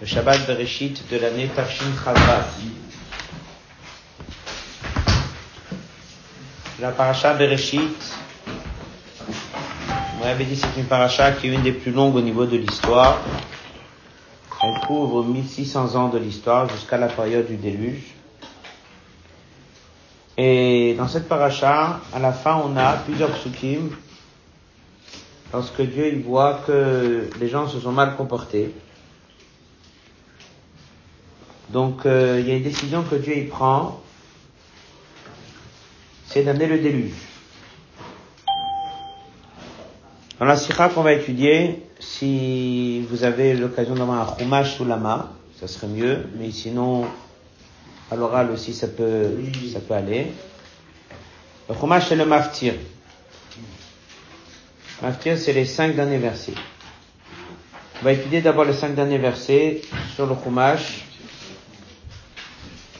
Le Shabbat Bereshit de l'année Tafshin Chazvat. La paracha Bereshit, on avait c'est une paracha qui est une des plus longues au niveau de l'histoire. Elle couvre 1600 ans de l'histoire jusqu'à la période du déluge. Et dans cette paracha, à la fin, on a plusieurs psukim lorsque Dieu il voit que les gens se sont mal comportés. Donc euh, il y a une décision que Dieu il prend, c'est d'amener le déluge. Dans la sikha qu'on va étudier, si vous avez l'occasion d'avoir un chumash sous la main, ça serait mieux, mais sinon, à l'oral aussi ça peut, ça peut aller. Le chumash c'est le maftir. Maftir, c'est les cinq derniers versets. On va étudier d'abord les cinq derniers versets sur le Chumash.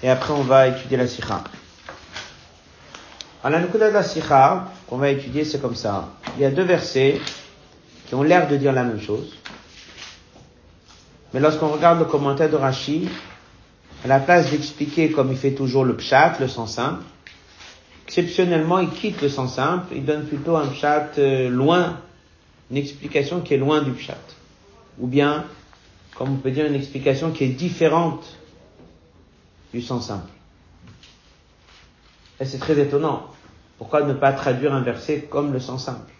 Et après, on va étudier la Sikha. Alors, la Nukuda de la Sikha, qu'on va étudier, c'est comme ça. Il y a deux versets qui ont l'air de dire la même chose. Mais lorsqu'on regarde le commentaire de Rashi, à la place d'expliquer comme il fait toujours le pshat, le sens simple, exceptionnellement, il quitte le sens simple, il donne plutôt un pshat euh, loin, une explication qui est loin du pshat. Ou bien, comme on peut dire, une explication qui est différente du sens simple. Et c'est très étonnant. Pourquoi ne pas traduire un verset comme le sens simple?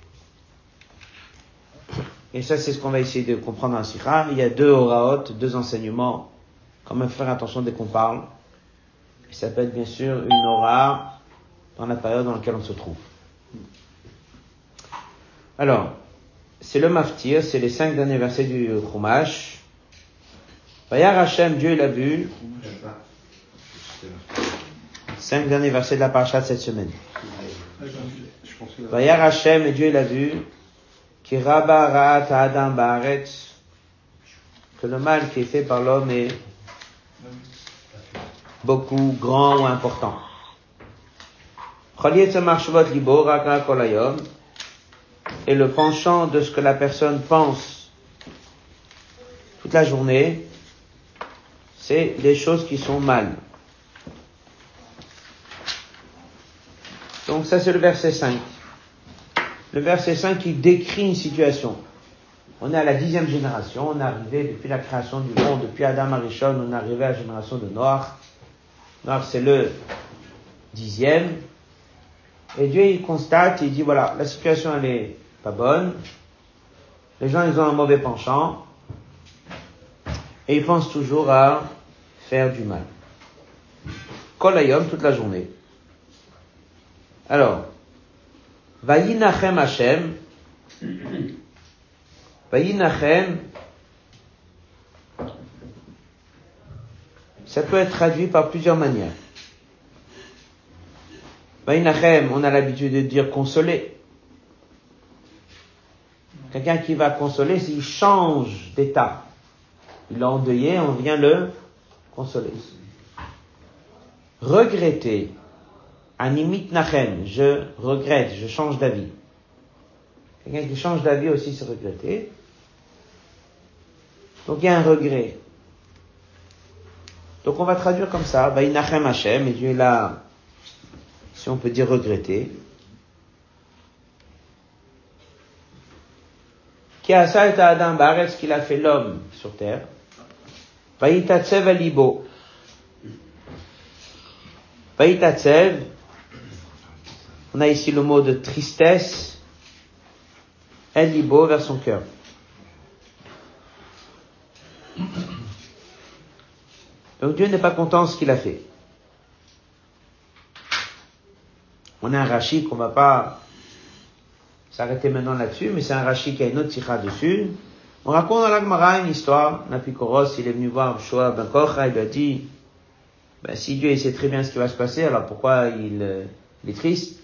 Et ça, c'est ce qu'on va essayer de comprendre en Sikha. Il y a deux oraot, deux enseignements. Quand même faire attention dès qu'on parle. Il s'appelle bien sûr une aura dans la période dans laquelle on se trouve. Alors, c'est le maftir, c'est les cinq derniers versets du Chumash. Vayar Hashem, Dieu l'a vu. Cinq derniers versets de la paracha de cette semaine. Vayar Hashem, Dieu l'a vu. Ki ra'at adam ba'aretz. Que le mal qui est fait par l'homme est beaucoup grand ou important. Et le penchant de ce que la personne pense toute la journée, c'est des choses qui sont mal. Donc ça c'est le verset 5. Le verset 5 qui décrit une situation. On est à la dixième génération, on est arrivé depuis la création du monde, depuis Adam Arishon, on est arrivé à la génération de Noir. Noir c'est le dixième, et Dieu, il constate, il dit, voilà, la situation, elle est pas bonne. Les gens, ils ont un mauvais penchant. Et ils pensent toujours à faire du mal. Kolayom, toute la journée. Alors, Vayinachem Hashem. Vayinachem. Ça peut être traduit par plusieurs manières. Vainachem, on a l'habitude de dire consoler. Quelqu'un qui va consoler, s'il change d'état. Il est endeuillé, on vient le consoler. Regretter. Animit nachem, je regrette, je change d'avis. Quelqu'un qui change d'avis aussi, c'est regretter. Donc il y a un regret. Donc on va traduire comme ça, Hashem, et Dieu est là si on peut dire regretter. Qui a ça et Adam Baretz qu'il a fait l'homme sur terre. Vaïtatsev alibo. Vaïtatsev, on a ici le mot de tristesse, libo vers son cœur. Donc Dieu n'est pas content de ce qu'il a fait. On a un rachis qu'on va pas s'arrêter maintenant là-dessus, mais c'est un rachis qui a une autre sikha dessus. On raconte dans l'Agmara une histoire. Napikoros, il est venu voir Shoah Ben Kocha, il lui a dit, ben, si Dieu sait très bien ce qui va se passer, alors pourquoi il, est triste?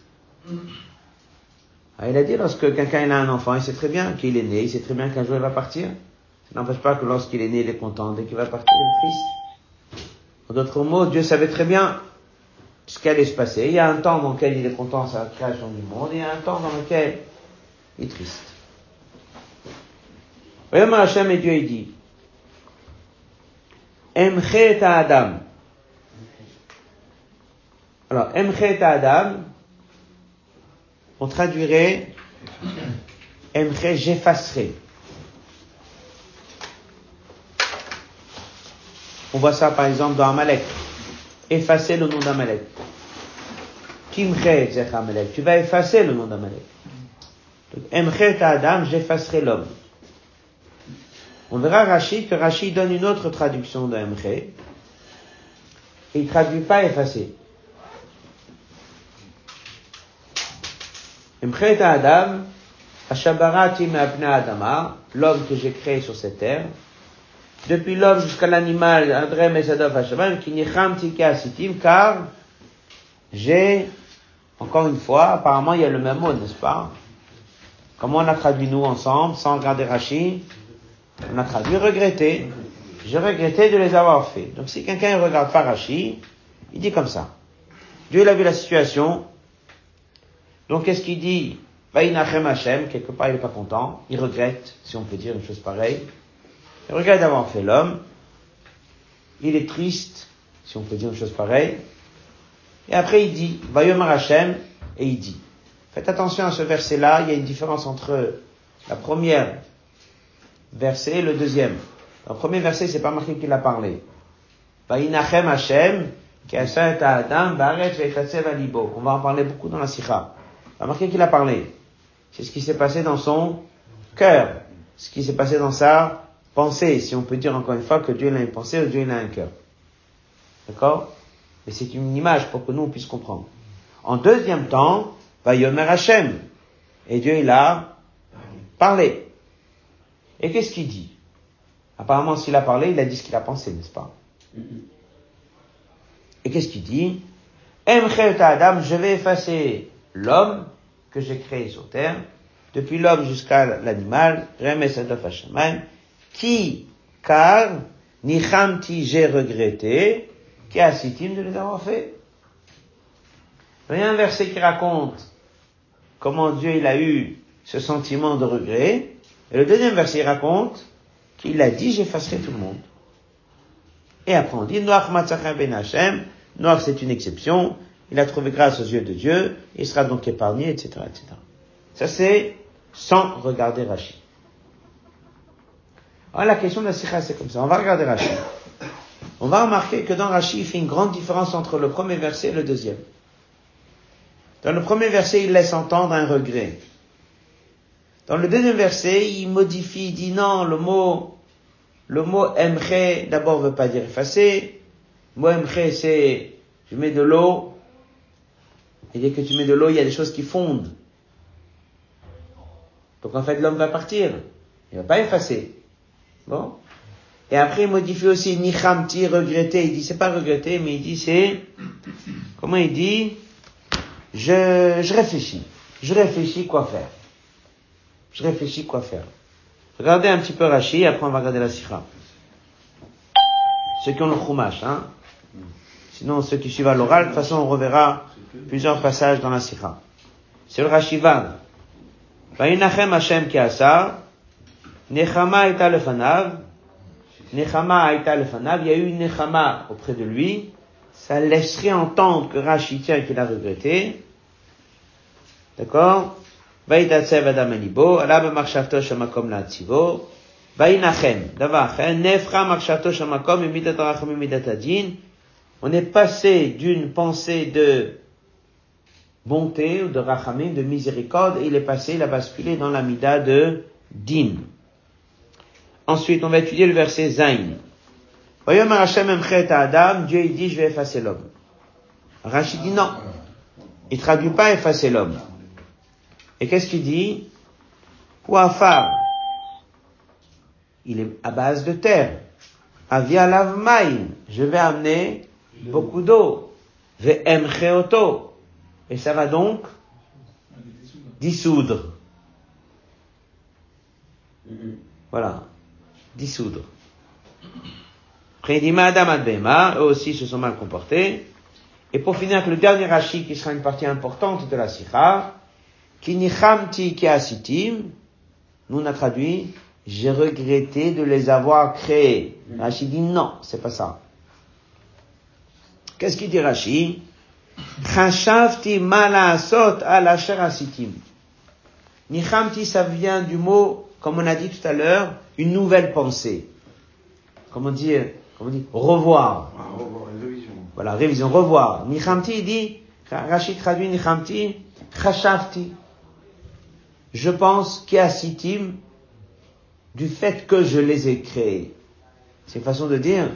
Ah, Il a dit, lorsque quelqu'un a un enfant, il sait très bien qu'il est né, il sait très bien qu'un jour il va partir. Ça n'empêche pas que lorsqu'il est né, il est content. Dès qu'il va partir, il est triste. En d'autres mots, Dieu savait très bien ce qui allait se passer. Il y a un temps dans lequel il est content de sa création du monde, et il y a un temps dans lequel il est triste. Voyons Hachem et Dieu il dit, Emchet Adam. Alors, Emchet Adam, on traduirait Emchet j'effacerai. On voit ça par exemple dans Amalek. Effacer le nom d'Amalek. Tu vas effacer le nom d'Amalek. Emchet Adam, j'effacerai l'homme. On verra Rachid que Rachid donne une autre traduction de Emche. Il traduit pas effacer. Emche Adam, Ashabarati Adama, l'homme que j'ai créé sur cette terre, depuis l'homme jusqu'à l'animal, André Mesadov Hashaman, qui Asitim, car j'ai, encore une fois, apparemment il y a le même mot, n'est-ce pas? Comment on a traduit nous ensemble, sans regarder Rachid? On a traduit regretter. Je regrettais de les avoir fait. Donc si quelqu'un regarde Parachi, il dit comme ça. Dieu il a vu la situation. Donc qu'est-ce qu'il dit? Vaïnachem Hashem, quelque part il n'est pas content. Il regrette, si on peut dire une chose pareille. Il regrette d'avoir fait l'homme. Il est triste, si on peut dire une chose pareille. Et après il dit, Vayomar Hashem, et il dit. Faites attention à ce verset-là, il y a une différence entre la première verset, le deuxième. Le premier verset, c'est pas marqué qu'il a parlé. Vaïnachem Hashem, Adam, On va en parler beaucoup dans la sikha. Marqué qu'il a parlé. C'est ce qui s'est passé dans son cœur. Ce qui s'est passé dans sa pensée. Si on peut dire encore une fois que Dieu a une pensée Dieu a un cœur. D'accord? Mais c'est une image pour que nous on puisse comprendre. En deuxième temps, Vayomer Hashem. Et Dieu il a parlé. Et qu'est-ce qu'il dit? Apparemment, s'il a parlé, il a dit ce qu'il a pensé, n'est-ce pas? Et qu'est-ce qu'il dit? Adam, je vais effacer l'homme que j'ai créé sur terre, depuis l'homme jusqu'à l'animal, qui, car, Nichamti, j'ai regretté, qui a de les avoir fait. Il y a un verset qui raconte comment Dieu il a eu ce sentiment de regret, et le deuxième verset raconte qu'il a dit j'effacerai tout le monde. Et après on dit Noach ben Hashem, Noach c'est une exception, il a trouvé grâce aux yeux de Dieu, il sera donc épargné, etc., etc. Ça c'est sans regarder Rachid. Alors la question de la sikha c'est comme ça. On va regarder Rachid. On va remarquer que dans Rachid il fait une grande différence entre le premier verset et le deuxième. Dans le premier verset il laisse entendre un regret. Dans le deuxième verset, il modifie, il dit non, le mot, le mot emche, d'abord veut pas dire effacer. Le mot emche, c'est, je mets de l'eau. Et dès que tu mets de l'eau, il y a des choses qui fondent. Donc en fait, l'homme va partir. Il va pas effacer. Bon. Et après, il modifie aussi nichamti, regretter. Il dit, c'est pas regretter, mais il dit, c'est, comment il dit? Je, je réfléchis. Je réfléchis quoi faire. Je réfléchis quoi faire. Regardez un petit peu Rashi, après on va regarder la Sikha. Ceux qui ont le Chumash, hein. Sinon, ceux qui suivent à l'oral, de toute façon, on reverra plusieurs passages dans la Sikha. C'est le Rashi Vav. Vayinachem Hashem ki asa, Nechama et Alefanav. Nechama et Alefanav. Il y a eu une Nechama auprès de lui. Ça laisserait entendre que Rashi tient qu'il a regretté. D'accord? Vaidatsev Adam Elibo. Alab Marshavto Shamakom Latzivo. Vainachem. Davachem. Nefra Marshavto Shamakom. Imidat Rachem Imidat Adin. On est passé d'une pensée de bonté ou de rachamim, de miséricorde, et il est passé, il a basculé dans l'amida de din. Ensuite, on va étudier le verset Zain. Voyons Hashem emchet Adam, Dieu il dit, je vais effacer l'homme. Rachid dit non. Il traduit pas effacer l'homme. Et qu'est-ce qu'il dit? Ouafar, il est à base de terre. Avia lavmaïn, je vais amener beaucoup d'eau. Ve'emcheoto. Et ça va donc dissoudre. Voilà. Dissoudre. Après, il dit, Adam eux aussi se sont mal comportés. Et pour finir avec le dernier rachis qui sera une partie importante de la sikha, Kinichamti kiasitim, nous on a traduit, j'ai regretté de les avoir créés. Rashi dit non, c'est pas ça. Qu'est-ce qu'il dit Rashi Chashavti malasot ala asitim. Nichamti, ça vient du mot, comme on a dit tout à l'heure, une nouvelle pensée. Comment dire, comment dit, revoir. Ah, revoir, révision. Voilà, révision, revoir. Nichamti, dit, Rachid traduit Nichamti, Chashavti. Je pense sitim du fait que je les ai créés. C'est une façon de dire,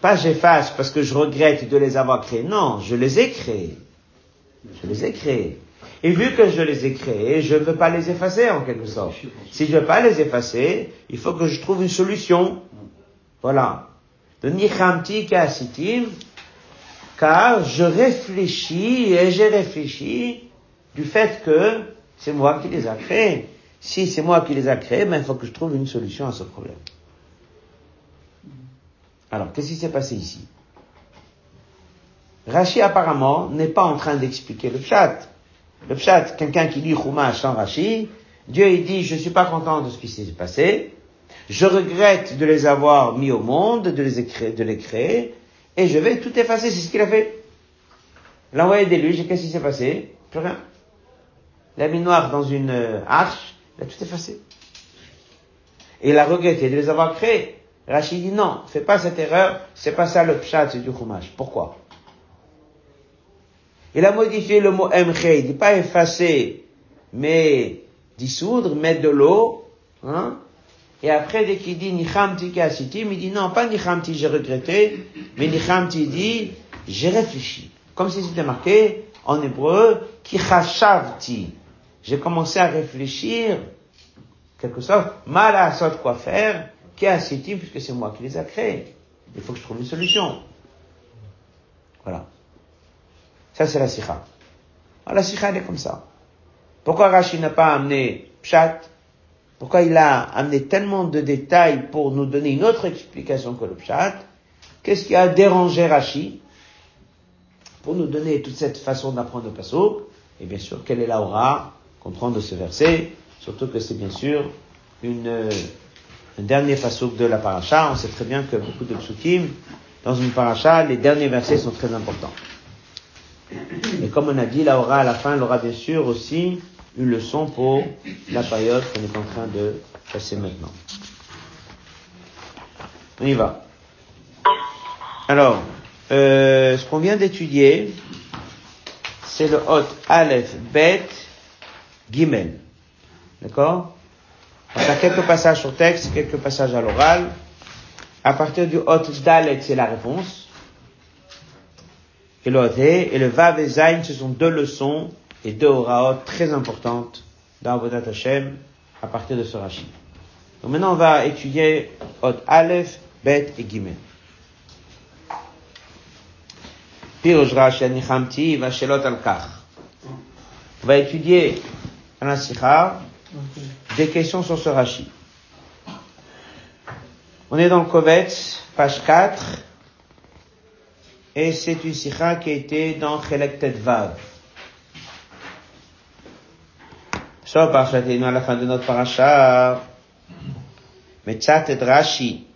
pas j'efface parce que je regrette de les avoir créés. Non, je les ai créés. Je les ai créés. Et vu que je les ai créés, je ne veux pas les effacer en quelque sorte. Si je ne veux pas les effacer, il faut que je trouve une solution. Voilà. De car je réfléchis et j'ai réfléchi du fait que c'est moi qui les a créés. Si c'est moi qui les a créés, ben, il faut que je trouve une solution à ce problème. Alors, qu'est-ce qui s'est passé ici? Rashi apparemment n'est pas en train d'expliquer le chat. Le pshat, quelqu'un qui lit Chumash sans Rashi, Dieu il dit, je suis pas content de ce qui s'est passé, je regrette de les avoir mis au monde, de les, créer, de les créer, et je vais tout effacer, c'est ce qu'il a fait. Il a envoyé des luges, qu'est-ce qui s'est passé? Plus rien. Il a mis noir dans une euh, arche, il a tout effacé. Et il a regretté de les avoir créés. Rachid dit non, fais pas cette erreur, c'est pas ça le pshat du Chumash. Pourquoi? Il a modifié le mot emche, il dit pas effacer, mais dissoudre, mettre de l'eau, hein. Et après, dès qu'il dit nichamti kasitim, il dit non, pas nichamti, j'ai regretté, mais nichamti dit, j'ai réfléchi. Comme si c'était marqué en hébreu, kichashavti. J'ai commencé à réfléchir, quelque sorte, mal à sorte quoi faire, kasitim, puisque c'est moi qui les a créés. Il faut que je trouve une solution. Voilà. Ça, c'est la sikha. Alors, la sikha, elle est comme ça. Pourquoi Rashi n'a pas amené Pshat? Pourquoi il a amené tellement de détails pour nous donner une autre explication que le Pshat? Qu'est-ce qui a dérangé Rashi? Pour nous donner toute cette façon d'apprendre le passo Et bien sûr, quelle est la aura qu'on prend de ce verset? Surtout que c'est bien sûr une, un dernier passo de la paracha. On sait très bien que beaucoup de psukim, dans une paracha, les derniers versets sont très importants. Et comme on a dit, la aura à la fin, elle aura bien sûr aussi une leçon pour la période qu'on est en train de passer maintenant. On y va. Alors, euh, ce qu'on vient d'étudier, c'est le hot Aleph, Bet, Gimel. D'accord? On a quelques passages sur texte, quelques passages à l'oral. À partir du hot Dalet, c'est la réponse et le et le Vav et ce sont deux leçons et deux oraot très importantes dans Avodat Hashem à partir de ce rachid. Donc maintenant, on va étudier Od Aleph, Bet et Gimel. Rashi va étudier dans la Sikha des questions sur ce rachid. On est dans le Kovetz, page 4, et c'est une sikha qui été dans Chelek Tetvav. Sur Parashatenu à la fin de notre parasha, Metzat et Rashi.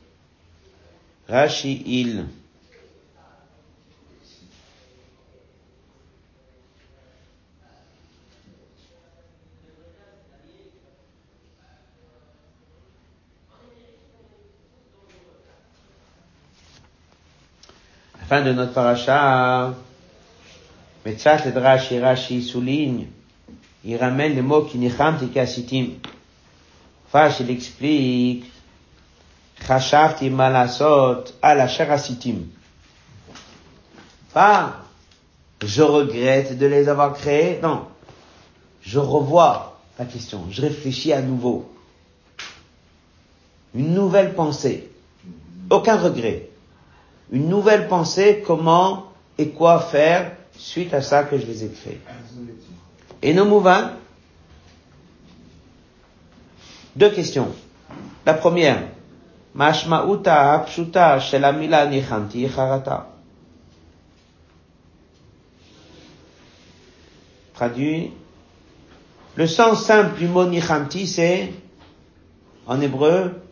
Rashi, il. Fin de notre paracha, Metzat et Rashi, Rashi souligne, il ramène le mot qui nicham tikasitim. Fash, il explique, Chashavti malasot ala sharasitim. Pas, je regrette de les avoir créés, non. Je revois la question, je réfléchis à nouveau. Une nouvelle pensée. Aucun regret une nouvelle pensée, comment et quoi faire suite à ça que je les ai créés. Et nos mouvants, deux questions. La première, apshuta shelamila charata. Traduit, le sens simple du mot nichanti, c'est En hébreu,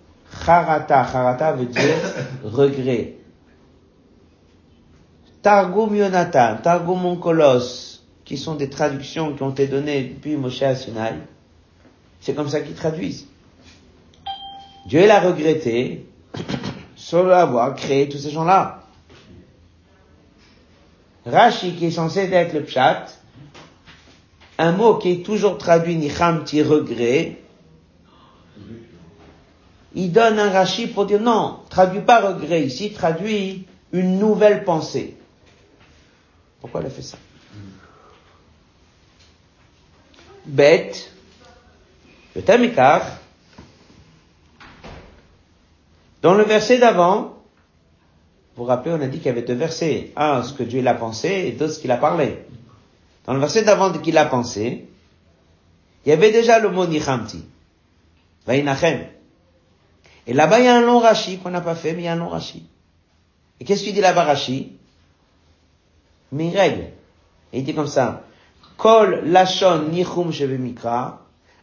charata. Charata veut dire regret. Targum Yonatan, Targum qui sont des traductions qui ont été données depuis Moshe à c'est comme ça qu'ils traduisent. Dieu l'a regretté sur avoir créé tous ces gens-là. Rashi, qui est censé être le pshat, un mot qui est toujours traduit nichamti regret, il donne un Rashi pour dire non, traduit pas regret ici, traduit une nouvelle pensée. Pourquoi elle a fait ça Bête, le Tamikar, dans le verset d'avant, vous vous rappelez, on a dit qu'il y avait deux versets. Un, ce que Dieu l'a pensé, et deux, ce qu'il a parlé. Dans le verset d'avant de qu'il a pensé, il y avait déjà le mot Nichamti. Vainachem. Et là-bas, il y a un long rachi qu'on n'a pas fait, mais il y a un long rachi. Et qu'est-ce qu'il dit là-bas, rachi Mais il règle. Et il dit comme ça. Kol lachon.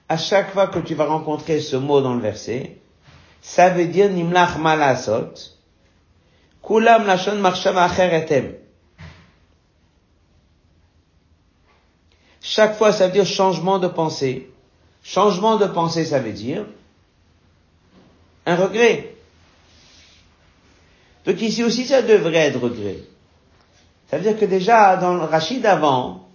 À chaque fois que tu vas rencontrer ce mot dans le verset, ça veut dire nimlach malasot. Kulam lachon marshava acheretem. Chaque fois, ça veut dire changement de pensée. Changement de pensée, ça veut dire un regret. Donc ici aussi, ça devrait être regret. Ça veut dire que déjà, dans le Rachid d'avant,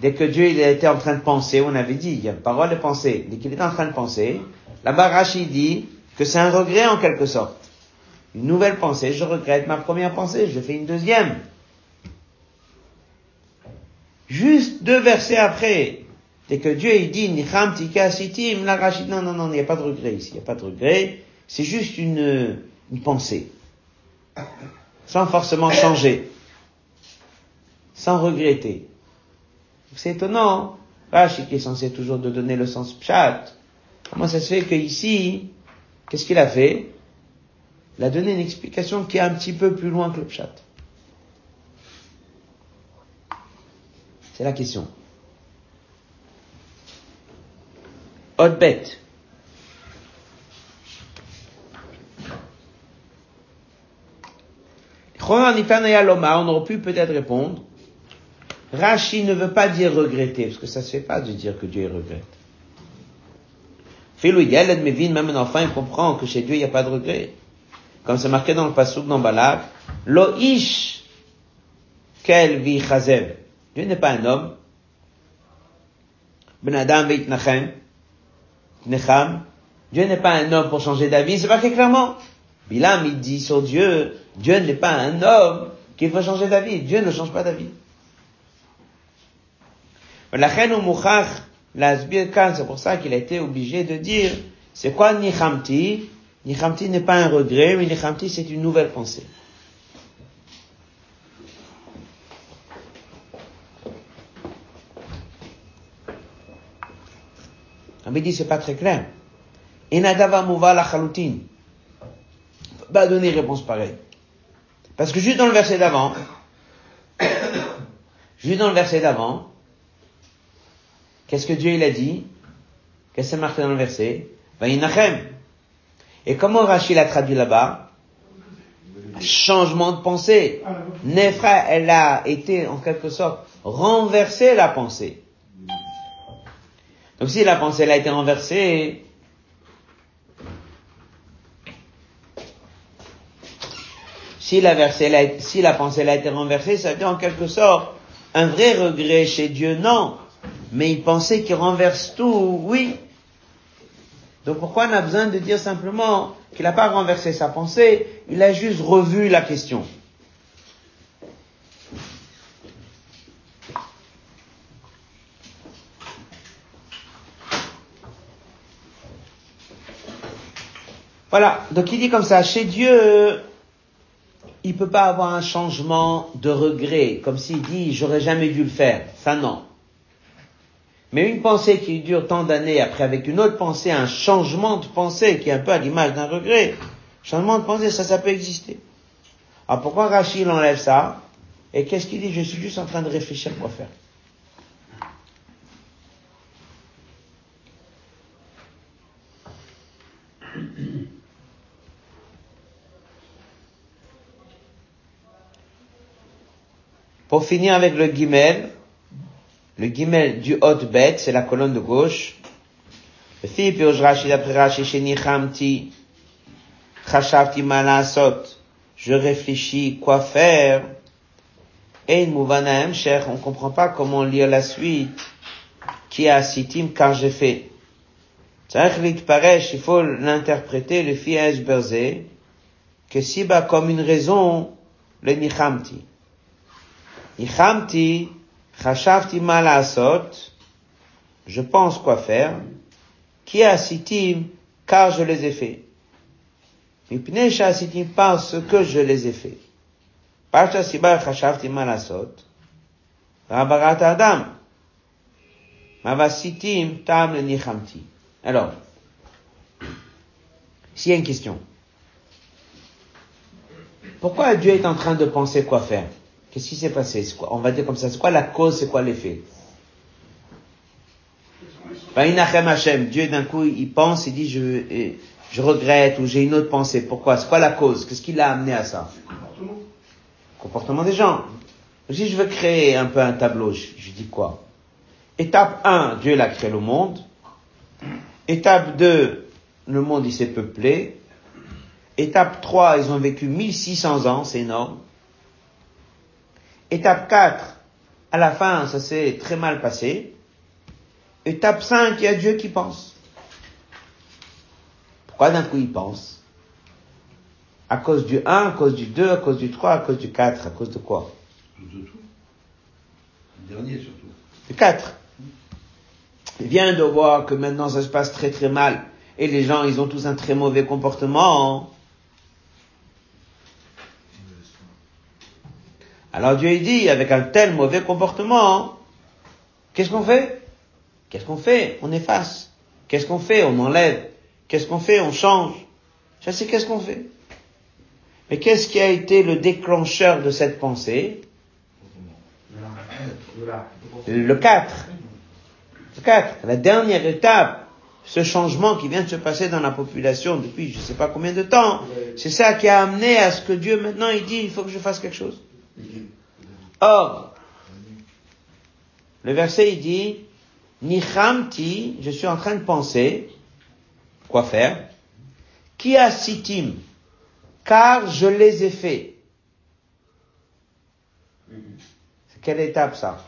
dès que Dieu il était en train de penser, on avait dit, il y a parole de pensée, dès qu'il était en train de penser, là-bas Rachid dit que c'est un regret en quelque sorte. Une nouvelle pensée, je regrette ma première pensée, je fais une deuxième. Juste deux versets après, dès que Dieu il dit Nicham Tika Sitim, la Rachid, non, non, non, il n'y a pas de regret ici, il n'y a pas de regret, c'est juste une, une pensée. Sans forcément changer. Sans regretter. C'est étonnant, Rachid qui est censé toujours de donner le sens pshat, comment ça se fait que ici, qu'est-ce qu'il a fait? Il a donné une explication qui est un petit peu plus loin que le pshat. C'est la question. Autre bête. On aurait pu peut-être répondre. Rashi ne veut pas dire regretter, parce que ça se fait pas de dire que Dieu regrette. Philou Mévin, même un enfant, il comprend que chez Dieu, il n'y a pas de regret. Comme c'est marqué dans le passage dans Balak, Lo ish kel vi. Dieu n'est pas un homme. Ben Adam Nachem. Necham. Dieu n'est pas un homme pour changer d'avis, c'est marqué clairement. Bilam, il dit sur Dieu, Dieu n'est pas un homme qui veut changer d'avis. Dieu ne change pas d'avis. C'est pour ça qu'il a été obligé de dire, c'est quoi Nichamti? Nichamti n'est pas un regret, mais Nichamti c'est une nouvelle pensée. On dit c'est pas très clair. Inadava mouva la chaloutin. Pas donner réponse pareille. Parce que juste dans le verset d'avant, juste dans le verset d'avant, qu'est-ce que Dieu il a dit? Qu'est-ce que c'est marqué dans le verset? Vaïnachem. Et comment Rachid l'a traduit là-bas? Changement de pensée. Nefra, elle a été en quelque sorte renversée la pensée. Donc si la pensée a été renversée, si la, si la pensée a été renversée, ça veut en quelque sorte un vrai regret chez Dieu, non. Mais il pensait qu'il renverse tout, oui. Donc pourquoi on a besoin de dire simplement qu'il n'a pas renversé sa pensée, il a juste revu la question. Voilà, donc il dit comme ça, chez Dieu, il peut pas avoir un changement de regret, comme s'il dit j'aurais jamais dû le faire. Ça non. Mais une pensée qui dure tant d'années, après avec une autre pensée, un changement de pensée qui est un peu à l'image d'un regret, changement de pensée, ça, ça peut exister. Alors pourquoi Rachid enlève ça Et qu'est-ce qu'il dit? Je suis juste en train de réfléchir quoi faire. Pour finir avec le guimel, le guimel du haut bête, c'est la colonne de gauche. Le fil Rashi d'après Rashi Shenichamti, Chashavti Malasot, je réfléchis quoi faire. Et Mouvanaem cher, on comprend pas comment lire la suite. Qui a sitim car j'ai fait. il faut l'interpréter le fiège berzé, que si bas comme une raison, le nichamti. Nichamti, chashavti malasot, je pense quoi faire, qui a sitim, car je les ai fait. Mipnei sitim parce que je les ai fait. Parcha siba chashavti malasot, rabarat adam, mavasitim tam le nichamti. Alors, s'il y a une question. Pourquoi Dieu est en train de penser quoi faire? Qu'est-ce qui s'est passé? Quoi, On va dire comme ça, c'est quoi la cause, c'est quoi l'effet? Dieu d'un coup, il pense, il dit, je, je regrette ou j'ai une autre pensée. Pourquoi? C'est quoi la cause? Qu'est-ce qui l'a amené à ça? Comportement. Comportement des gens. Si je veux créer un peu un tableau, je, je dis quoi? Étape 1, Dieu l'a créé le monde. Étape 2, le monde il s'est peuplé. Étape 3, ils ont vécu 1600 ans, c'est énorme. Étape 4, à la fin, ça s'est très mal passé. Étape 5, il y a Dieu qui pense. Pourquoi d'un coup il pense? À cause du 1, à cause du 2, à cause du 3, à cause du 4, à cause de quoi? De tout. Le dernier surtout. Le 4. Il vient de voir que maintenant ça se passe très très mal et les gens ils ont tous un très mauvais comportement. Alors Dieu il dit, avec un tel mauvais comportement, qu'est-ce qu'on fait? Qu'est-ce qu'on fait? On efface. Qu'est-ce qu'on fait? On enlève. Qu'est-ce qu'on fait? On change. Je sais qu'est-ce qu'on fait? Mais qu'est-ce qui a été le déclencheur de cette pensée? Le 4. Le 4. La dernière étape, ce changement qui vient de se passer dans la population depuis je ne sais pas combien de temps, c'est ça qui a amené à ce que Dieu maintenant il dit il faut que je fasse quelque chose. Or, le verset il dit, Nichamti, je suis en train de penser, quoi faire, qui a sitim, car je les ai faits. C'est quelle étape ça?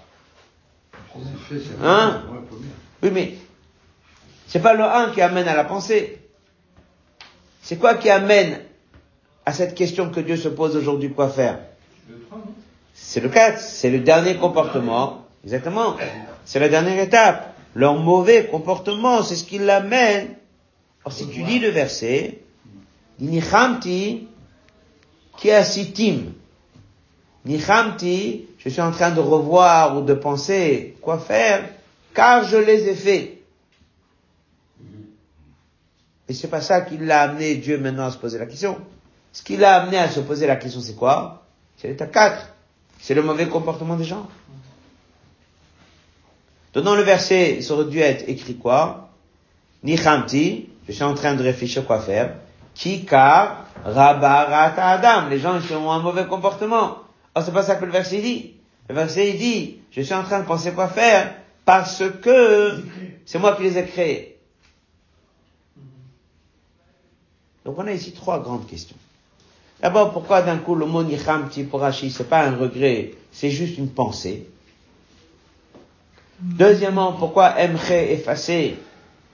Hein? Oui, mais c'est pas le 1 qui amène à la pensée. C'est quoi qui amène à cette question que Dieu se pose aujourd'hui, quoi faire? C'est le 4, c'est le dernier comportement. Exactement. C'est la dernière étape. Leur mauvais comportement, c'est ce qui l'amène. Alors si tu lis le verset, Nichamti qui sitim. Nichamti, je suis en train de revoir ou de penser quoi faire, car je les ai faits. Et c'est pas ça qui l'a amené Dieu maintenant à se poser la question. Ce qui l'a amené à se poser la question, c'est quoi? C'est l'état 4. C'est le mauvais comportement des gens. dans le verset, il aurait dû être écrit quoi? Nichamti, je suis en train de réfléchir quoi faire. Kika rabarata adam. Les gens, ils ont un mauvais comportement. Oh, c'est pas ça que le verset dit. Le verset, il dit, je suis en train de penser quoi faire parce que c'est moi qui les ai créés. Donc on a ici trois grandes questions. D'abord, pourquoi d'un coup le mot nichamti pour Rashi, c'est pas un regret, c'est juste une pensée. Deuxièmement, pourquoi emche effacer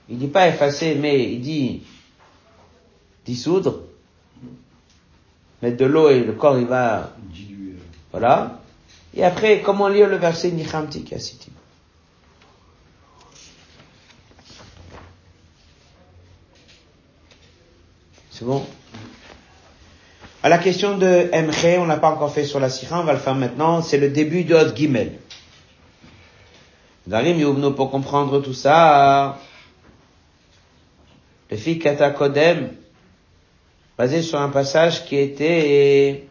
Il dit pas effacer, mais il dit dissoudre. Mettre de l'eau et le corps il va diluer. Voilà. Et après, comment lire le verset nichamti qui a cité C'est bon? À la question de Emre, on l'a pas encore fait sur la Sira, on va le faire maintenant, c'est le début de Hot Gimel. Darim pour comprendre tout ça, le fils Kata Kodem, basé sur un passage qui était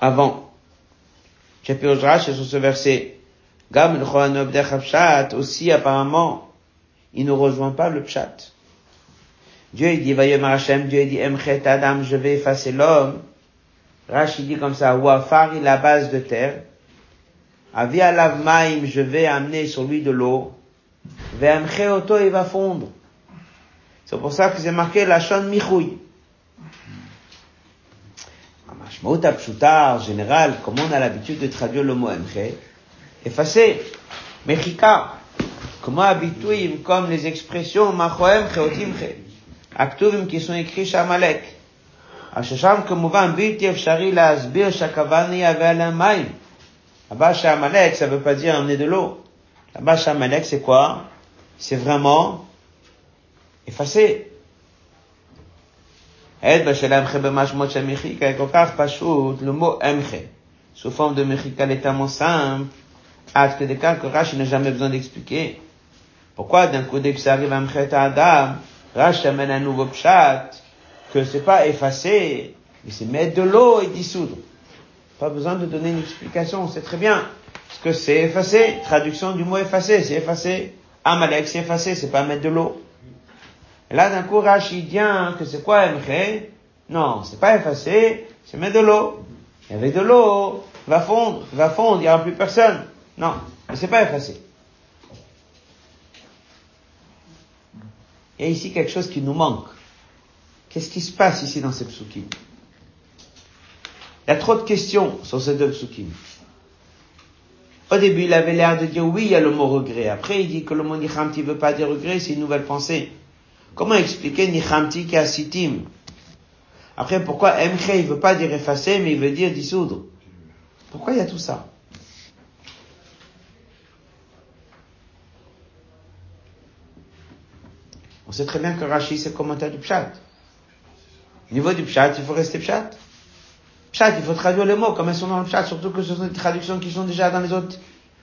avant. Chapirodrash, sur ce verset. Gam aussi apparemment, il ne rejoint pas le pshat. Dieu il dit, Vayomar Hashem, Dieu dit, Emchet Adam, je vais effacer l'homme. Rachid dit comme ça, Wafari, la base de terre. Avia Lavmaim, je vais amener sur lui de l'eau. Ve'emche Oto, il va fondre. C'est pour ça que c'est marqué la Shon Michoui. Mashmaut en général, comme on a l'habitude de traduire le mot Emche, effacer. Mechika. Comment habituim, comme les expressions Machoem, Cheotimche. Aktuvim qui sont écrits chez Amalek. הששם כמובן בלתי אפשרי להסביר שהכוונה יהווה עליהם מים. Là-bas, chez Amalek, ça veut pas dire amener de l'eau. Là-bas, chez Amalek, c'est quoi? C'est vraiment effacer. עד בשל המחה במשמעות של מחיקה est כל כך פשוט, le mot המחה, sous forme de מחיקה est tellement simple, עד כדי כך que Rashi n'a jamais besoin d'expliquer. Pourquoi d'un coup dès que ça arrive à Mchet Adam, Rashi amène un nouveau pshat, que c'est pas effacer, mais c'est mettre de l'eau et dissoudre. Pas besoin de donner une explication, on sait très bien. Ce que c'est effacer, traduction du mot effacer, c'est effacer. Amalek, c'est effacer, c'est pas mettre de l'eau. Et là, d'un coup, Rashi dit que c'est quoi Emre Non, c'est pas effacer, c'est mettre de l'eau. Il y avait de l'eau, va fondre, va fondre, il n'y aura plus personne. Non, mais c'est pas effacer. Il y a ici quelque chose qui nous manque. Qu'est-ce qui se passe ici dans ces psukim? Il y a trop de questions sur ces deux psukim. Au début, il avait l'air de dire oui, il y a le mot regret. Après, il dit que le mot nichamti veut pas dire regret, c'est une nouvelle pensée. Comment expliquer nichamti qui a sitim Après, pourquoi emche, il veut pas dire effacer, mais il veut dire dissoudre? Pourquoi il y a tout ça? On sait très bien que Rashi, c'est commentaire du Pshat. Au niveau du Pshat, il faut rester Pshat. Pshat, il faut traduire les mots comme elles sont dans le Pshat, surtout que ce sont des traductions qui sont déjà dans les autres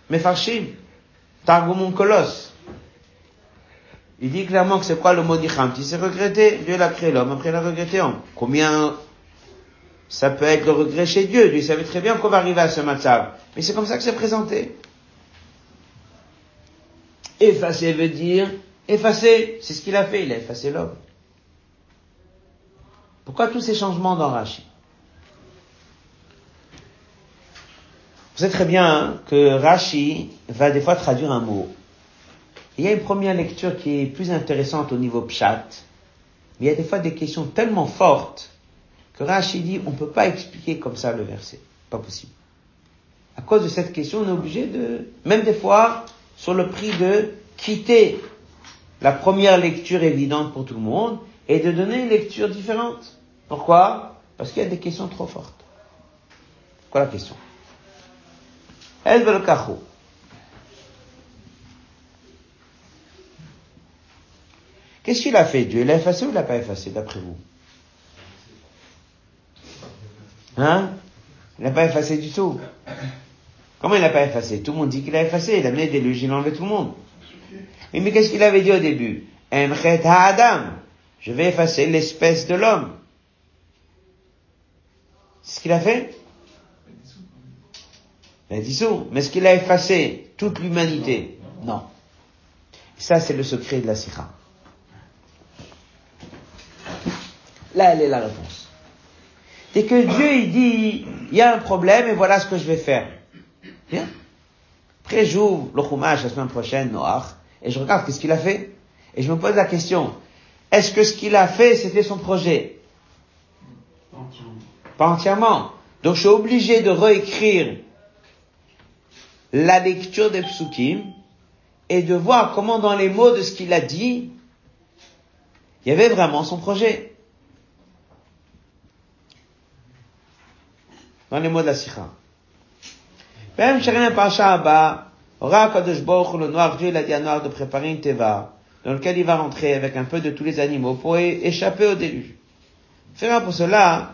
Mefarshim. Targumon Kolos. Il dit clairement que c'est quoi le mot d'Ichamti C'est regretter. Dieu l'a créé l'homme, après il l'a regretté homme. Combien ça peut être le regret chez Dieu? Dieu savait très bien qu'on va arriver à ce matzav. Mais c'est comme ça que c'est présenté. Effacer veut dire effacer. C'est ce qu'il a fait, il a effacé l'homme. Pourquoi tous ces changements dans Rashi? Vous savez très bien que Rashi va des fois traduire un mot. Il y a une première lecture qui est plus intéressante au niveau pshat, mais il y a des fois des questions tellement fortes que Rashi dit on ne peut pas expliquer comme ça le verset. Pas possible. À cause de cette question, on est obligé de, même des fois, sur le prix de quitter la première lecture évidente pour tout le monde et de donner une lecture différente. Pourquoi? Parce qu'il y a des questions trop fortes. Quoi la question? El Qu'est-ce qu'il a fait? Dieu l'a effacé ou il l'a pas effacé d'après vous? Hein? Il l'a pas effacé du tout. Comment il l'a pas effacé? Tout le monde dit qu'il a effacé. Il a amené des déluge, il a tout le monde. Mais, qu'est-ce qu'il avait dit au début Adam. Je vais effacer l'espèce de l'homme. C'est ce qu'il a fait Il a. Mais est-ce qu'il a effacé toute l'humanité Non. Ça, c'est le secret de la sikha. Là, elle est la réponse. C'est que Dieu, il dit, il y a un problème et voilà ce que je vais faire. Bien. Après, le chumash la semaine prochaine, Noir, et je regarde qu'est-ce qu'il a fait? Et je me pose la question, est-ce que ce qu'il a fait, c'était son projet? Pas entièrement. Donc, je suis obligé de réécrire la lecture des psukim et de voir comment dans les mots de ce qu'il a dit, il y avait vraiment son projet. dans les mots de la sikha. Même Sharim Pasha Abba, aura Kadosh le noir, Dieu il a dit à noir de préparer une teva, dans lequel il va rentrer avec un peu de tous les animaux pour échapper au déluge. Faire pour cela,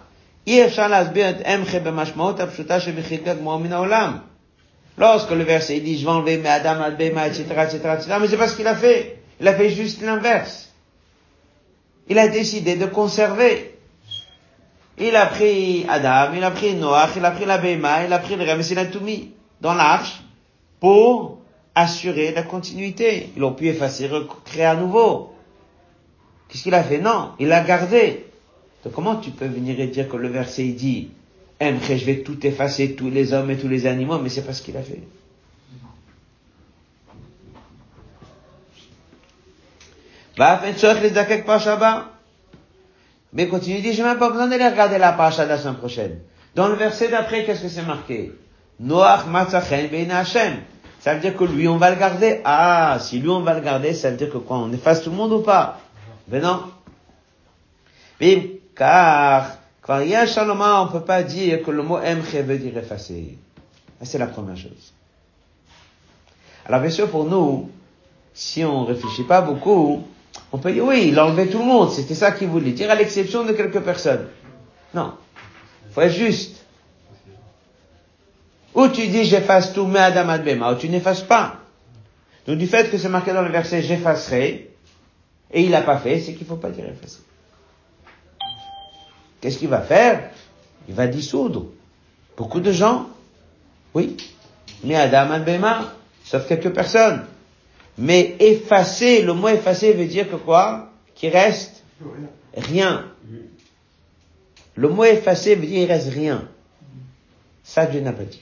Lorsque le verset dit, je vais enlever mes Adam, Adbema, etc., etc., etc., mais c'est pas ce qu'il a fait. Il a fait juste l'inverse. Il a décidé de conserver il a pris Adam, il a pris Noach, il a pris la Bema, il a pris le Rem, il a tout mis dans l'arche pour assurer la continuité. Ils ont pu effacer, recréer à nouveau. Qu'est-ce qu'il a fait? Non, il l'a gardé. Donc comment tu peux venir et dire que le verset il dit je vais tout effacer, tous les hommes et tous les animaux, mais c'est pas ce qu'il a fait. Mais continue, dit, j'ai même pas besoin d'aller regarder la paracha de la semaine prochaine. Dans le verset d'après, qu'est-ce que c'est marqué? Noach matzachen bein Hashem. Ça veut dire que lui, on va le garder. Ah, si lui, on va le garder, ça veut dire que quoi? On efface tout le monde ou pas? Ben non. Mais, car, quand il y a un changement, on peut pas dire que le mot emche veut dire effacer. C'est la première chose. Alors bien sûr, pour nous, si on réfléchit pas beaucoup, on peut dire oui, il a enlevé tout le monde, c'était ça qu'il voulait dire, à l'exception de quelques personnes. Non. Faut être juste. Ou tu dis j'efface tout, mais Adam Adbema, ou tu n'effaces pas. Donc du fait que c'est marqué dans le verset j'effacerai, et il l'a pas fait, c'est qu'il faut pas dire effacer. Qu'est-ce qu'il va faire? Il va dissoudre. Beaucoup de gens, oui, mais Adam Adbema, sauf quelques personnes. Mais effacer, le mot effacer veut dire que quoi? Qu'il reste rien. Le mot effacer veut dire qu'il reste rien. Ça, Dieu n'a pas dit.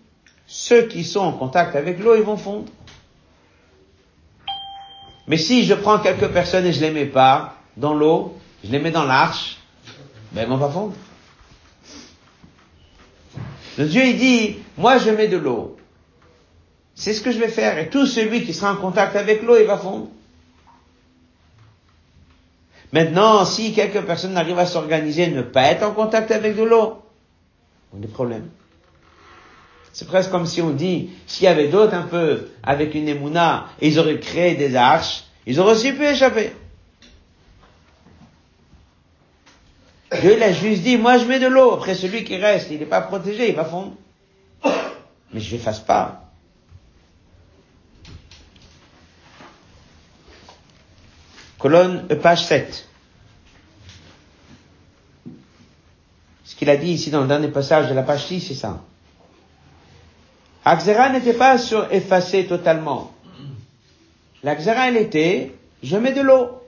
ceux qui sont en contact avec l'eau, ils vont fondre. Mais si je prends quelques personnes et je les mets pas dans l'eau, je les mets dans l'arche, ben ils vont pas fondre. Le Dieu, il dit, moi je mets de l'eau. C'est ce que je vais faire. Et tout celui qui sera en contact avec l'eau, il va fondre. Maintenant, si quelques personnes arrivent à s'organiser, ne pas être en contact avec de l'eau, on a des problèmes. C'est presque comme si on dit, s'il y avait d'autres un peu avec une émouna, et ils auraient créé des arches, ils auraient aussi pu échapper. Dieu il a juste dit, moi je mets de l'eau, après celui qui reste, il n'est pas protégé, il va fondre. Mais je ne fasse pas. Colonne, euh, page 7. Ce qu'il a dit ici dans le dernier passage de la page 6, c'est ça. Axera n'était pas sur effacer totalement. L'Axera, elle était, je mets de l'eau.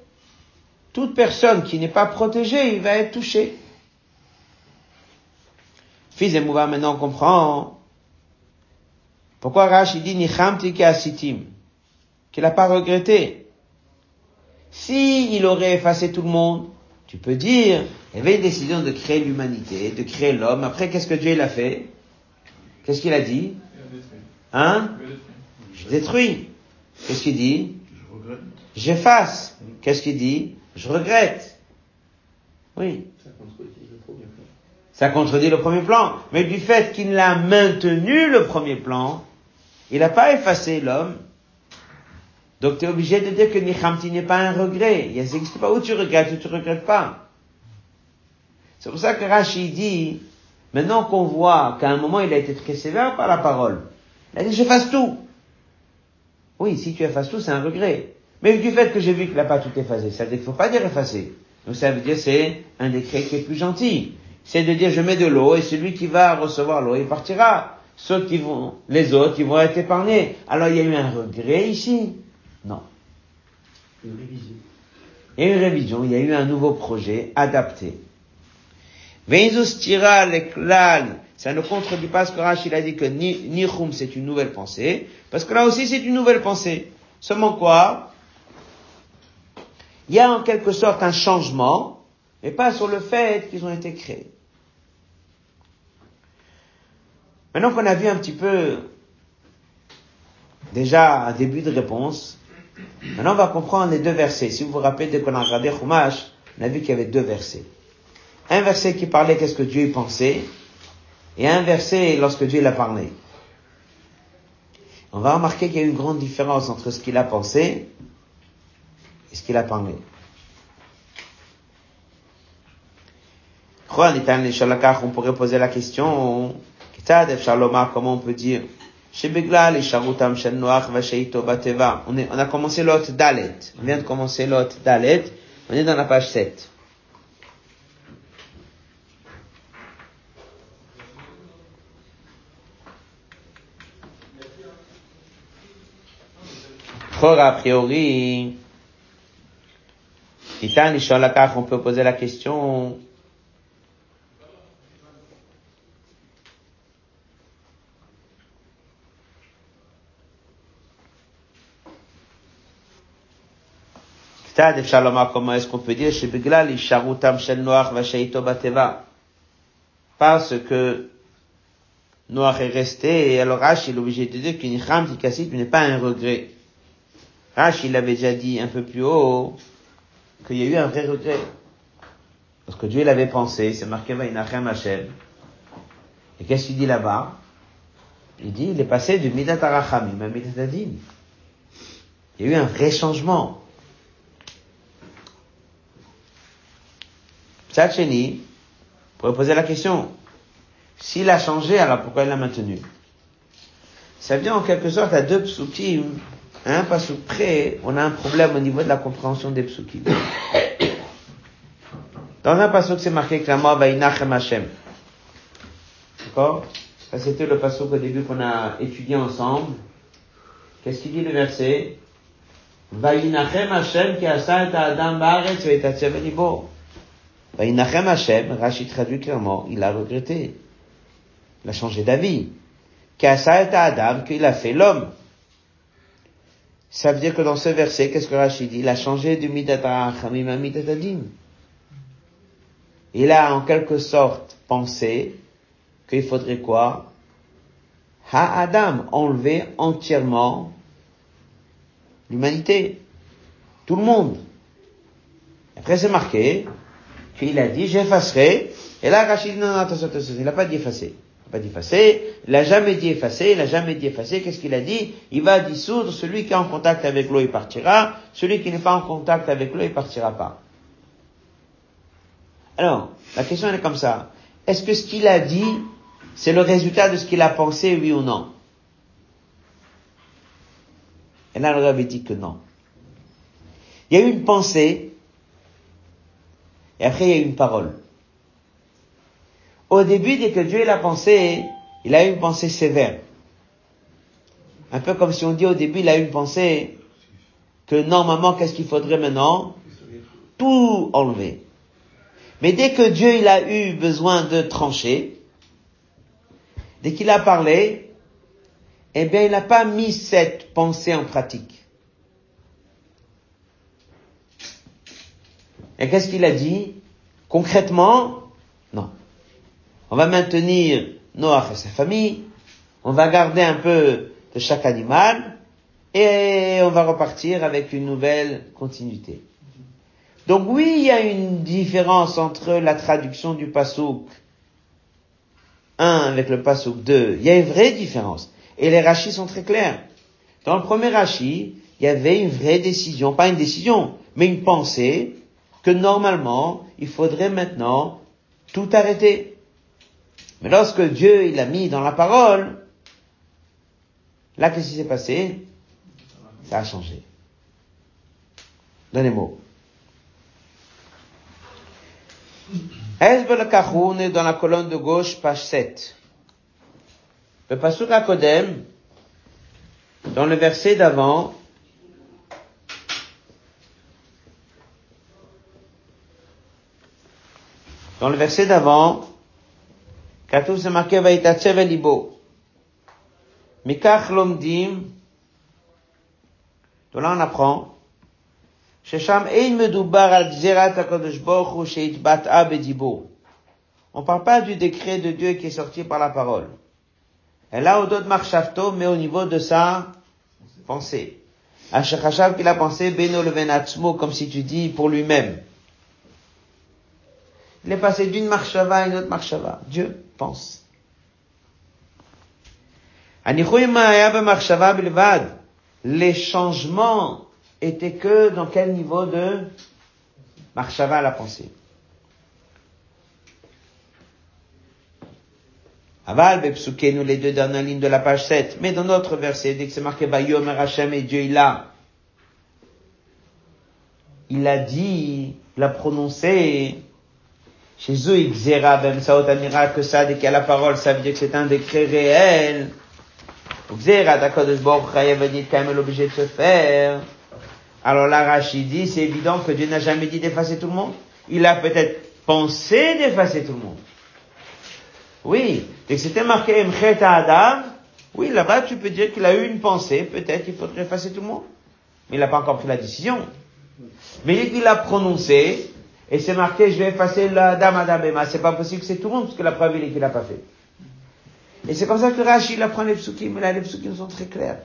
Toute personne qui n'est pas protégée, il va être touché. Fils et Mouva, maintenant comprend pourquoi Rashi dit Nichamti asitim, qu'il n'a pas regretté. Si il aurait effacé tout le monde, tu peux dire, il y avait une décision de créer l'humanité, de créer l'homme. Après, qu'est-ce que Dieu il a fait? Qu'est-ce qu'il a dit? Hein Je détruis. Qu'est-ce qu'il dit J'efface. Qu'est-ce qu'il dit Je regrette. Oui. Ça contredit le premier plan. Mais du fait qu'il a maintenu le premier plan, il n'a pas effacé l'homme, donc tu es obligé de dire que Nichamti n'est pas un regret. Il n'existe pas où tu regrettes ou tu regrettes pas. C'est pour ça que Rashi dit, maintenant qu'on voit qu'à un moment il a été très sévère par la parole, il a dit j'efface tout. Oui, si tu effaces tout, c'est un regret. Mais du fait que j'ai vu qu'il n'a pas tout effacé, ça veut dire qu'il faut pas dire effacer. Donc ça veut dire c'est un décret qui est plus gentil. C'est de dire je mets de l'eau et celui qui va recevoir l'eau, il partira. Ceux qui vont, les autres, ils vont être épargnés. Alors il y a eu un regret ici. Non. Une révision. Il y a eu une révision, il y a eu un nouveau projet adapté. Venzustira leklal, ça ne contredit pas ce que Rachid a dit que Nichum c'est une nouvelle pensée, parce que là aussi c'est une nouvelle pensée. Seulement quoi? Il y a en quelque sorte un changement, mais pas sur le fait qu'ils ont été créés. Maintenant qu'on a vu un petit peu déjà un début de réponse, Maintenant, on va comprendre les deux versets. Si vous vous rappelez, dès qu'on a regardé Chumash, on a vu qu'il y avait deux versets. Un verset qui parlait qu'est-ce que Dieu y pensait, et un verset lorsque Dieu l'a parlé. On va remarquer qu'il y a une grande différence entre ce qu'il a pensé et ce qu'il a parlé. On pourrait poser la question, comment on peut dire on, est, on a commencé l'autre Dalet. On vient de commencer l'autre Dalet. On est dans la page 7. A priori, on peut poser la question, comment est-ce qu'on peut dire, parce que Noir est resté, et alors Rashi est obligé de dire qu'une Kham n'est pas un regret. Rashi il avait déjà dit un peu plus haut qu'il y a eu un vrai regret. Parce que Dieu l'avait pensé, c'est marqué Vainachem Hashem. Et qu'est-ce qu'il dit là-bas? Il dit, il est passé du Midat Arachamim à Midat Adin. Il y a eu un vrai changement. Tchatcheni pourrait poser la question. S'il a changé, alors pourquoi il l'a maintenu? Ça vient en quelque sorte à deux psukim Hein, parce que près, on a un problème au niveau de la compréhension des psukim. Dans un passage, c'est marqué clairement, Vainachem Hashem. D'accord? Ça, c'était le passage au début qu'on a étudié ensemble. Qu'est-ce qu'il dit le verset? Vainachem Hashem qui asa et Adam ba'aretz ve'etatzev libo. Vainachem Hashem, Rachid traduit clairement, il a regretté. Il a changé d'avis. Qui asa et Adam, qu'il a fait l'homme. Ça veut dire que dans ce verset, qu'est-ce que Rachid dit? Il a changé du Midata à Midatadim. Il a en quelque sorte pensé qu'il faudrait quoi? Ha Adam, enlever entièrement l'humanité. Tout le monde. Après c'est marqué qu'il a dit j'effacerai. Et là Rachid non, non, attention, attention, il n'a pas dit effacer pas dit effacer, il n'a jamais dit effacer, il n'a jamais dit effacer, qu'est-ce qu'il a dit? Il va dissoudre, celui qui est en contact avec l'eau, il partira, celui qui n'est pas en contact avec l'eau, il partira pas. Alors, la question est comme ça. Est-ce que ce qu'il a dit, c'est le résultat de ce qu'il a pensé, oui ou non? Et là, le avait dit que non. Il y a eu une pensée, et après il y a une parole. Au début, dès que Dieu l'a pensé, il a eu une pensée sévère. Un peu comme si on dit au début, il a eu une pensée que normalement, qu'est-ce qu'il faudrait maintenant? Tout enlever. Mais dès que Dieu a eu besoin de trancher, dès qu'il a parlé, eh bien, il n'a pas mis cette pensée en pratique. Et qu'est-ce qu'il a dit? Concrètement, on va maintenir Noach et sa famille, on va garder un peu de chaque animal, et on va repartir avec une nouvelle continuité. Donc oui, il y a une différence entre la traduction du Passouk 1 avec le Passouk 2. Il y a une vraie différence. Et les rachis sont très clairs. Dans le premier rachis, il y avait une vraie décision, pas une décision, mais une pensée que normalement, il faudrait maintenant tout arrêter. Mais lorsque Dieu il a mis dans la parole, là qu'est-ce qui s'est passé? Ça a changé. Dans les mots. on est dans la colonne de gauche, page 7. Le Pasuk Kodem, dans le verset d'avant, dans le verset d'avant, כתוב זה מכה ויתעצב אל ליבו. מכך לומדים, דולה נפחון, ששם אין מדובר על גזירת הקדוש ברוך הוא שהתבטאה בדיבור. On ne parle pas du décret de Dieu qui est sorti par la parole. Elle a au dos de Marchavto, mais au niveau de sa pensée. Asher qu'il a pensé Beno le Venatzmo, comme si tu dis pour lui-même. Il est passé d'une marchava à une autre marchava. Dieu pense. Les changements étaient que dans quel niveau de marchava la pensée. Aval, nous les deux dernières lignes de la page 7. Mais dans notre verset, dès que c'est marqué Vayomer Hashem et Dieu il a, il a dit, il a prononcé, chez eux, il xéra ben saot amira que ça, dès qu'il y a la parole, ça veut dire que c'est un décret réel. Xéra d'Akodesh Baruch dit quand même l'obligé de se faire. Alors là, Rachid dit, c'est évident que Dieu n'a jamais dit d'effacer tout le monde. Il a peut-être pensé d'effacer tout le monde. Oui, et c'était marqué Mchet Adam, oui, là-bas tu peux dire qu'il a eu une pensée, peut-être qu'il faudrait effacer tout le monde. Mais il n'a pas encore pris la décision. Mais dès qu'il a prononcé, et c'est marqué je vais effacer la dame Adam Emma, c'est pas possible que c'est tout le monde, parce que la preuve il est qu'il n'a pas fait. Et c'est comme ça que Rachid apprend les psukim, mais là les psukim sont très clairs.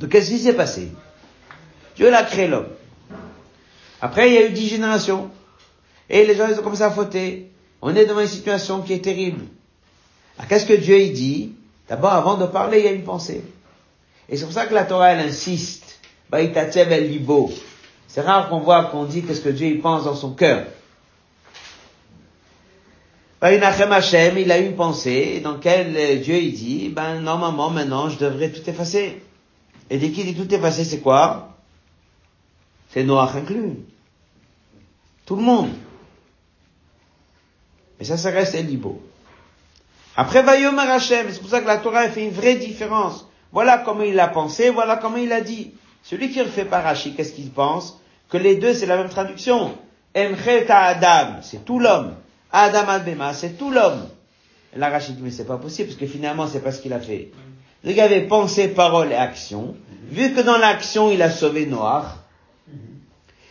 Donc qu'est-ce qui s'est passé? Dieu l'a créé l'homme. Après il y a eu dix générations. Et les gens ils ont commencé à fauter. On est devant une situation qui est terrible. Alors qu'est-ce que Dieu il dit? D'abord, avant de parler, il y a une pensée. Et c'est pour ça que la Torah, elle insiste. C'est rare qu'on voit qu'on dit qu'est-ce que Dieu il pense dans son cœur. Hashem, il a une pensée dans laquelle Dieu il dit, ben normalement maintenant je devrais tout effacer. Et dès qu'il dit tout effacer, c'est quoi? C'est Noach inclus. Tout le monde. Mais ça, ça reste Elibo. Après, Vayomer Hashem, c'est pour ça que la Torah fait une vraie différence. Voilà comment il a pensé, voilà comment il a dit. Celui qui refait par Rashi, qu'est-ce qu'il pense Que les deux, c'est la même traduction. Emchet Adam, c'est tout l'homme. Adam Adbema, c'est tout l'homme. Et là, Rachid dit, mais c'est pas possible, parce que finalement, c'est pas ce qu'il a fait. Il avait pensé, parole et action. Vu que dans l'action, il a sauvé Noir,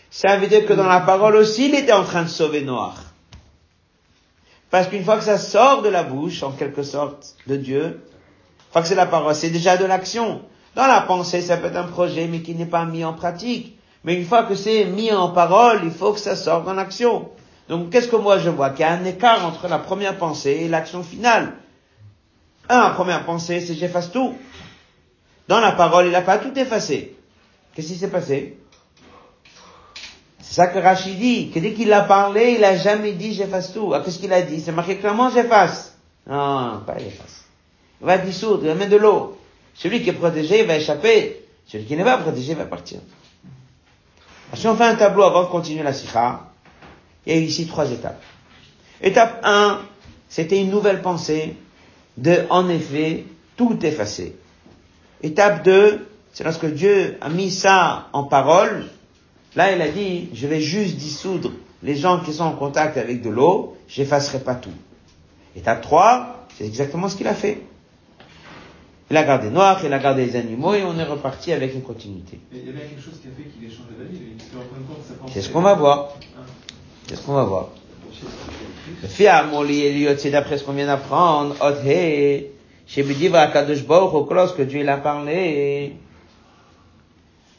ça veut dire que dans la parole aussi, il était en train de sauver Noir. Parce qu'une fois que ça sort de la bouche, en quelque sorte, de Dieu, une fois que c'est la parole, c'est déjà de l'action. Dans la pensée, ça peut être un projet, mais qui n'est pas mis en pratique. Mais une fois que c'est mis en parole, il faut que ça sorte en action. Donc, qu'est-ce que moi je vois Qu'il y a un écart entre la première pensée et l'action finale? Un, la première pensée, c'est j'efface tout. Dans la parole, il n'a pas tout effacé. Qu'est-ce qui s'est passé? C'est ça que Rachid dit, que dès qu'il a parlé, il a jamais dit j'efface tout. Ah, qu'est-ce qu'il a dit? C'est marqué clairement j'efface. Non, pas efface. Il va dissoudre, il va mettre de l'eau. Celui qui est protégé va échapper. Celui qui n'est pas protégé va partir. si on fait un tableau avant de continuer la sikha, il y a ici trois étapes. Étape 1, c'était une nouvelle pensée de, en effet, tout effacer. Étape 2, c'est lorsque Dieu a mis ça en parole, Là, il a dit, je vais juste dissoudre les gens qui sont en contact avec de l'eau, j'effacerai pas tout. Étape 3, c'est exactement ce qu'il a fait. Il a gardé Noir, il a gardé les animaux et on est reparti avec une continuité. Mais il y avait quelque chose qui a fait qu'il ait changé d'avis. Il s'est rendu compte que ça pensait... Ah. C'est ce qu'on va voir. C'est ce qu'on va voir. Le fia moli eliotzi, d'après ce qu'on vient d'apprendre, othé, shebidiva kadosh baruch au clos Dieu l'a parlé.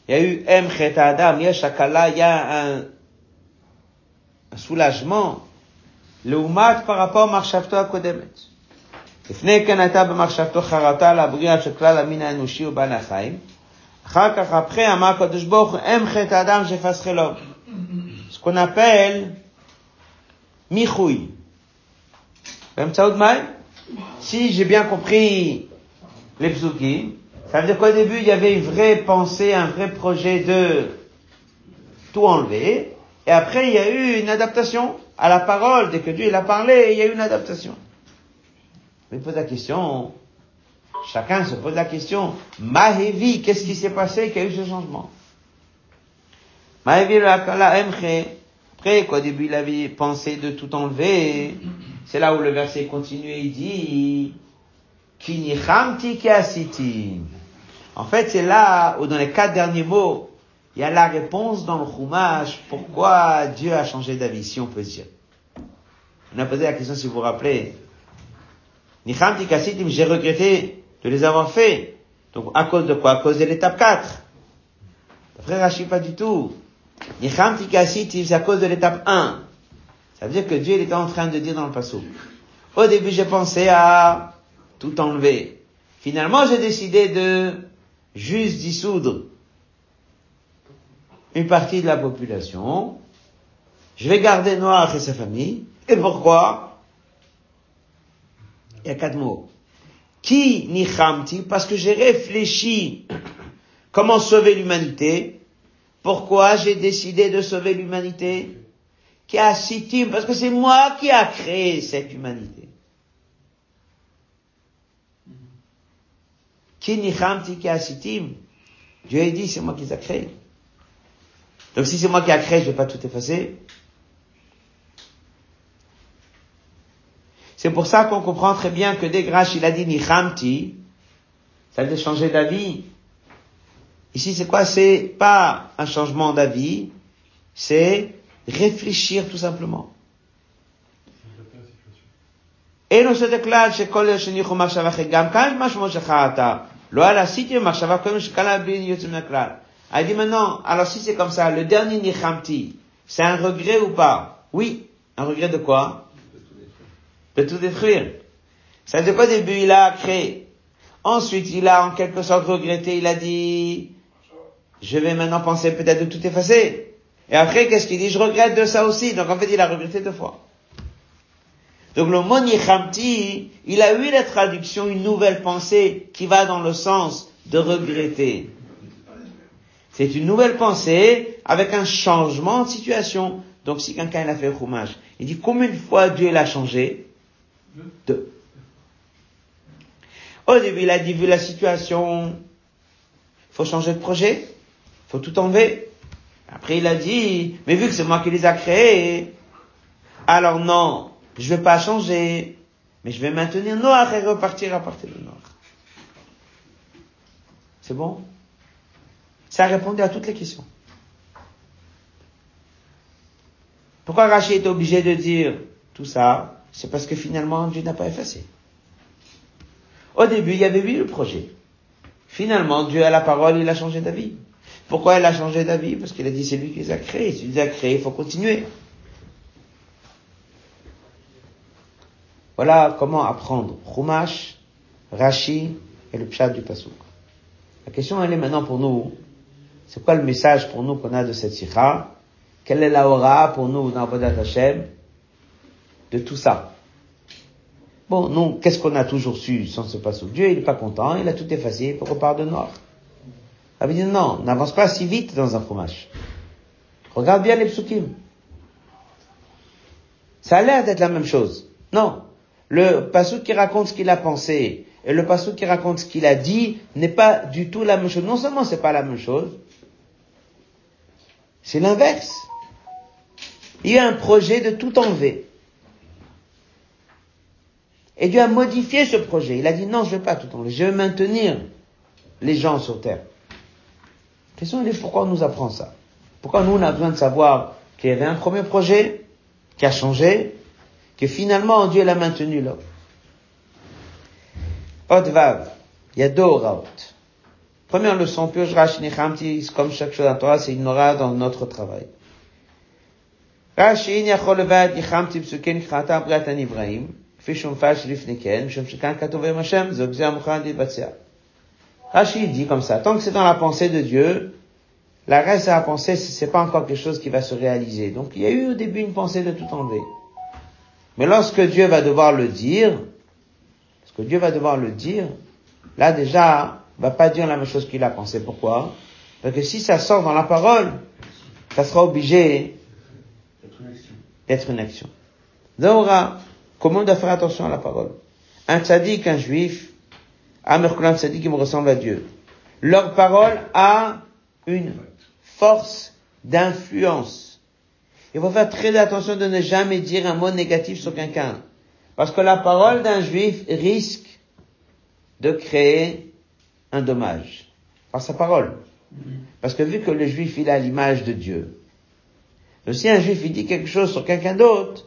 Il y a eu em adam, il y a shakala, il y a un, un soulagement. Le umat par rapport à marchavto akodemet. לפני כן הייתה במחשבתו חרטה לבריאה של כלל המין האנושי ובעלי החיים. אחר כך, après, אמר הקדוש ברוך הוא, אם חטא האדם שפס חילו. Ce qu'on appelle מיחוי. באמצעות מים? Si j'ai bien compris les psukim, ça veut dire qu'au début, il y avait une vraie pensée, un vrai projet de tout enlever. Et après, il y a eu une adaptation à la parole. Dès que Dieu il a parlé, il y a eu une adaptation. Mais pose la question, chacun se pose la question, Mahevi, qu'est-ce qui s'est passé qu'il y a eu ce changement? Mahevi après qu'au début il avait pensé de tout enlever, c'est là où le verset continue et il dit, Kinichamti. En fait, c'est là où dans les quatre derniers mots, il y a la réponse dans le Chumash, pourquoi Dieu a changé d'avis, si on peut dire. On a posé la question, si vous vous rappelez. Nichamti kassitim, j'ai regretté de les avoir fait. Donc, à cause de quoi? À cause de l'étape 4. D'après Rachid, pas du tout. Nichamti kassitim, c'est à cause de l'étape 1. Ça veut dire que Dieu il était en train de dire dans le passage. Au début, j'ai pensé à tout enlever. Finalement, j'ai décidé de juste dissoudre une partie de la population. Je vais garder Noir et sa famille. Et pourquoi? Il y a quatre mots. Qui nichamti Parce que j'ai réfléchi comment sauver l'humanité. Pourquoi j'ai décidé de sauver l'humanité? Qui a sitim Parce que c'est moi qui a créé cette humanité. Qui nichamti qui a sitim Dieu a dit c'est moi qui les a créés. Donc si c'est moi qui a créé, je vais pas tout effacer. C'est pour ça qu'on comprend très bien que dès que il a dit Nichamti, ça veut changer d'avis. Ici, c'est quoi? C'est pas un changement d'avis, c'est réfléchir tout simplement. Yotzim Naklal. Elle dit maintenant, alors si c'est comme ça, le dernier Nichamti, c'est un regret ou pas? Oui. Un regret de quoi? De tout détruire. Ça veut dire qu'au début, il a créé. Ensuite, il a en quelque sorte regretté, il a dit, je vais maintenant penser peut-être de tout effacer. Et après, qu'est-ce qu'il dit? Je regrette de ça aussi. Donc en fait, il a regretté deux fois. Donc le mot Nichamti, il a eu la traduction, une nouvelle pensée qui va dans le sens de regretter. C'est une nouvelle pensée avec un changement de situation. Donc si quelqu'un a fait Chumash, il dit combien de fois Dieu l'a changé? Deux. Au début, il a dit, vu la situation, faut changer de projet, faut tout enlever. Après, il a dit, mais vu que c'est moi qui les a créés, alors non, je vais pas changer, mais je vais maintenir noir et repartir à partir de noir. C'est bon? Ça a répondu à toutes les questions. Pourquoi Rachid est obligé de dire tout ça? C'est parce que finalement Dieu n'a pas effacé. Au début, il y avait eu le projet. Finalement, Dieu a la parole, il a changé d'avis. Pourquoi il a changé d'avis? Parce qu'il a dit c'est lui qui les a créés. Si les a créés, il faut continuer. Voilà comment apprendre Chumash, Rashi et le Pshat du Pasuk. La question, elle est maintenant pour nous. C'est quoi le message pour nous qu'on a de cette sikha? Quelle est la aura pour nous dans Vodat Hashem? De tout ça. Bon, nous, qu'est-ce qu'on a toujours su sans se passer Dieu, il n'est pas content, il a tout effacé, il repart de noir. Ça veut dire non, n'avance pas si vite dans un fromage. Regarde bien les psukim. Ça a l'air d'être la même chose. Non. Le passouk qui raconte ce qu'il a pensé et le passouk qui raconte ce qu'il a dit n'est pas du tout la même chose. Non seulement c'est pas la même chose, c'est l'inverse. Il y a un projet de tout enlever. Et Dieu a modifié ce projet. Il a dit non, je ne vais pas tout enlever, je vais maintenir les gens sur terre. La question est pourquoi on nous apprend ça? Pourquoi nous on a besoin de savoir qu'il y avait un premier projet qui a changé, que finalement Dieu l'a maintenu là? Vav, il y a deux raot. Première leçon, comme chaque chose à toi, c'est une aura dans notre travail. Rashi, Rachid dit comme ça, tant que c'est dans la pensée de Dieu, la reste à la pensée, c'est pas encore quelque chose qui va se réaliser. Donc il y a eu au début une pensée de tout enlever. Mais lorsque Dieu va devoir le dire, parce que Dieu va devoir le dire, là déjà, va pas dire la même chose qu'il a pensé. Pourquoi? Parce que si ça sort dans la parole, ça sera obligé d'être une action. Comment on doit faire attention à la parole? Un tzaddik, un juif, un tzaddik qui me ressemble à Dieu. Leur parole a une force d'influence. Il faut faire très attention de ne jamais dire un mot négatif sur quelqu'un. Parce que la parole d'un juif risque de créer un dommage par sa parole. Parce que vu que le juif, il a l'image de Dieu, si un juif, il dit quelque chose sur quelqu'un d'autre,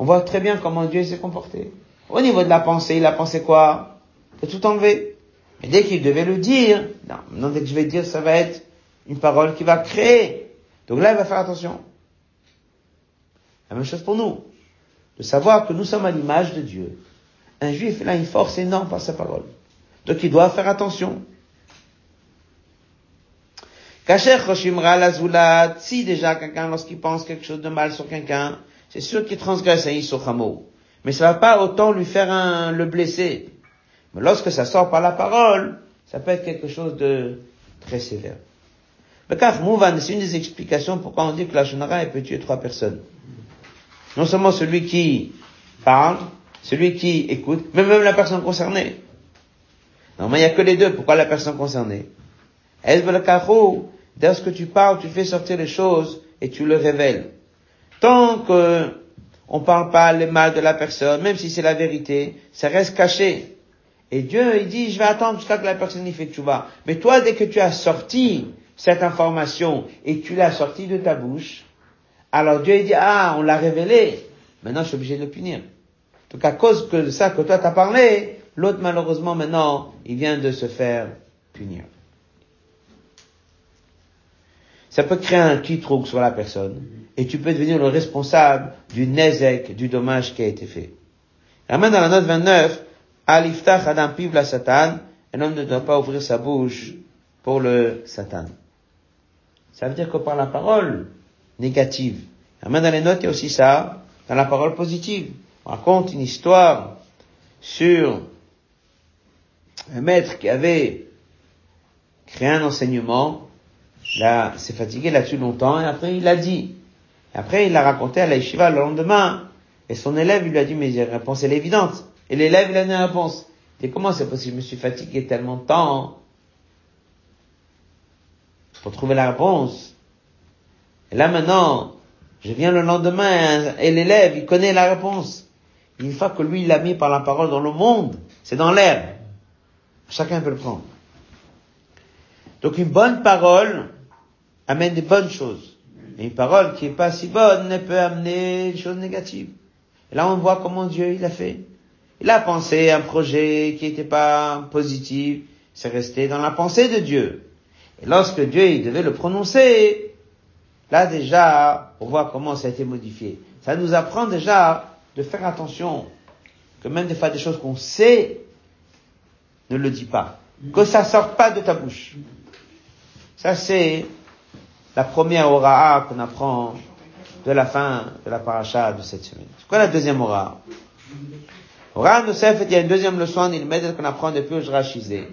on voit très bien comment Dieu s'est comporté. Au niveau de la pensée, il a pensé quoi De tout enlever. Mais dès qu'il devait le dire, non, dès que je vais dire, ça va être une parole qui va créer. Donc là, il va faire attention. La même chose pour nous. De savoir que nous sommes à l'image de Dieu. Un juif, il a une force énorme par sa parole. Donc il doit faire attention. Kacher la si déjà quelqu'un, lorsqu'il pense quelque chose de mal sur quelqu'un, c'est sûr qu'il transgresse un Issur mais ça va pas autant lui faire un, le blesser. Mais lorsque ça sort par la parole, ça peut être quelque chose de très sévère. Car Mouvan, c'est une des explications pourquoi on dit que la Shonara, peut tuer trois personnes. Non seulement celui qui parle, celui qui écoute, mais même la personne concernée. Non, mais il n'y a que les deux. Pourquoi la personne concernée? Dès que tu parles, tu fais sortir les choses et tu le révèles. Tant que on parle pas le mal de la personne, même si c'est la vérité, ça reste caché. Et Dieu, il dit, je vais attendre jusqu'à que la personne y fait vas. Mais toi, dès que tu as sorti cette information et tu l'as sorti de ta bouche, alors Dieu, il dit, ah, on l'a révélé. Maintenant, je suis obligé de le punir. Donc, à cause de ça que toi t'as parlé, l'autre, malheureusement, maintenant, il vient de se faire punir. Ça peut créer un kitrouk sur la personne et tu peux devenir le responsable du nezek, du dommage qui a été fait. Ramène dans la note 29, Aliftach adam piv la satan, un homme ne doit pas ouvrir sa bouche pour le satan. Ça veut dire que par la parole négative, Ramène dans les notes, il y a aussi ça, dans la parole positive. On raconte une histoire sur un maître qui avait créé un enseignement Là, s'est fatigué là-dessus longtemps et après il l'a dit. Après il l'a raconté à la le lendemain. Et son élève il lui a dit mais la réponse elle est évidente. Et l'élève il a donné la réponse. Et comment c'est possible? Je me suis fatigué tellement de temps pour trouver la réponse. Et là maintenant, je viens le lendemain et l'élève il connaît la réponse. Une fois que lui il l'a mis par la parole dans le monde, c'est dans l'air. Chacun peut le prendre. Donc une bonne parole, amène des bonnes choses. Et une parole qui est pas si bonne ne peut amener des choses négatives. Et là, on voit comment Dieu, il a fait. Il a pensé un projet qui n'était pas positif, c'est resté dans la pensée de Dieu. Et lorsque Dieu, il devait le prononcer, là déjà, on voit comment ça a été modifié. Ça nous apprend déjà de faire attention, que même des fois des choses qu'on sait, ne le dis pas. Que ça sorte pas de ta bouche. Ça, c'est la première aura qu'on apprend de la fin de la paracha de cette semaine. C'est quoi la deuxième aura Aura Nosef, il y a une deuxième leçon, il met qu'on apprend depuis le Rachizé,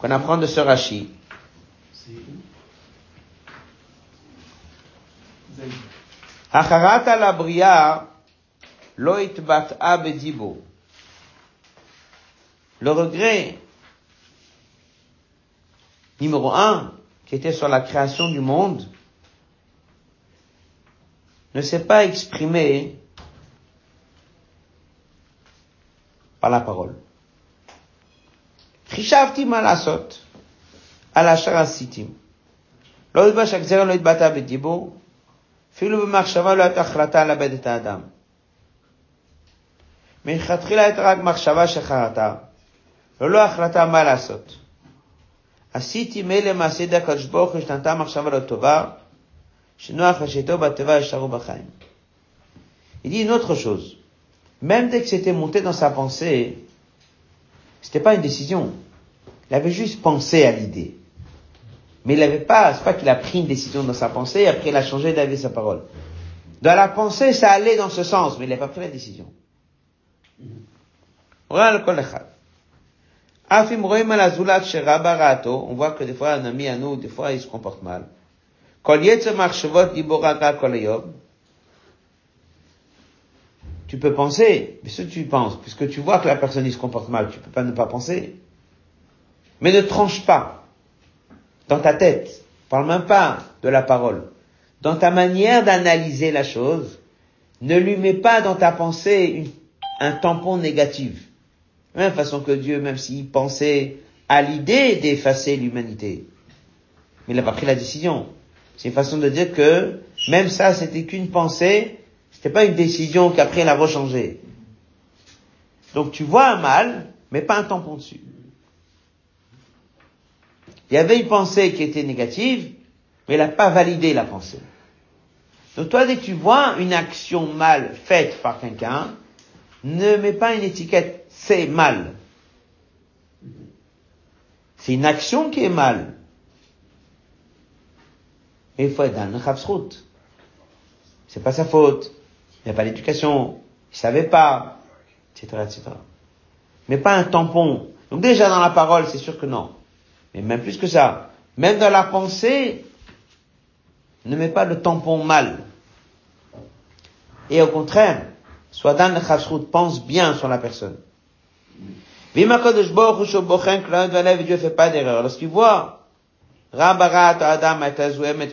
qu'on apprend de ce Rashi. Acharata la bria lo itbat'a bedibo. Le regret numéro un, qui était sur la création du monde, ne s'est pas exprimé par la parole. חישבתי מה לעשות על אשר עשיתים. לא ידבש הגזרה לא התבטא בדיבור, אפילו במחשבה לא הייתה החלטה לאבד את האדם. מלכתחילה הייתה רק מחשבה שחרתה, ולא החלטה מה לעשות. עשיתי מילא מעשה ידי הקדוש ברוך הוא השתנתה מחשבה לא טובה, שנוח לשתו בתיבה ישארו בחיים. Il dit une autre chose. Même dès que c'était monté dans sa pensée, c'était pas une décision. Il avait juste pensé à l'idée. Mais il n'avait pas, c'est pas qu'il a pris une décision dans sa pensée, après il a changé d'avis sa parole. Dans la pensée, ça allait dans ce sens, mais il n'a pas pris la décision. Voilà le on voit que des fois un ami à nous, des fois il se comporte mal. Tu peux penser, mais ce que tu penses, puisque tu vois que la personne se comporte mal, tu peux pas ne pas penser. Mais ne tranche pas dans ta tête. Parle même pas de la parole. Dans ta manière d'analyser la chose, ne lui mets pas dans ta pensée un tampon négatif. La même façon que Dieu, même s'il pensait à l'idée d'effacer l'humanité, il n'a pas pris la décision. C'est une façon de dire que même ça, c'était qu'une pensée, c'était pas une décision qu'après elle a rechangé. Donc tu vois un mal, mais pas un tampon dessus. Il y avait une pensée qui était négative, mais il n'a pas validé la pensée. Donc toi, dès que tu vois une action mal faite par quelqu'un, ne mets pas une étiquette c'est mal. C'est une action qui est mal. Et il faut être dans le C'est pas sa faute. Il n'y a pas d'éducation. il savait pas, etc., etc. Mais pas un tampon. Donc déjà dans la parole, c'est sûr que non. Mais même plus que ça, même dans la pensée, ne mets pas le tampon mal. Et au contraire, soit dans le pense bien sur la personne. Dieu fait pas d'erreur. Lorsqu'il voit Adam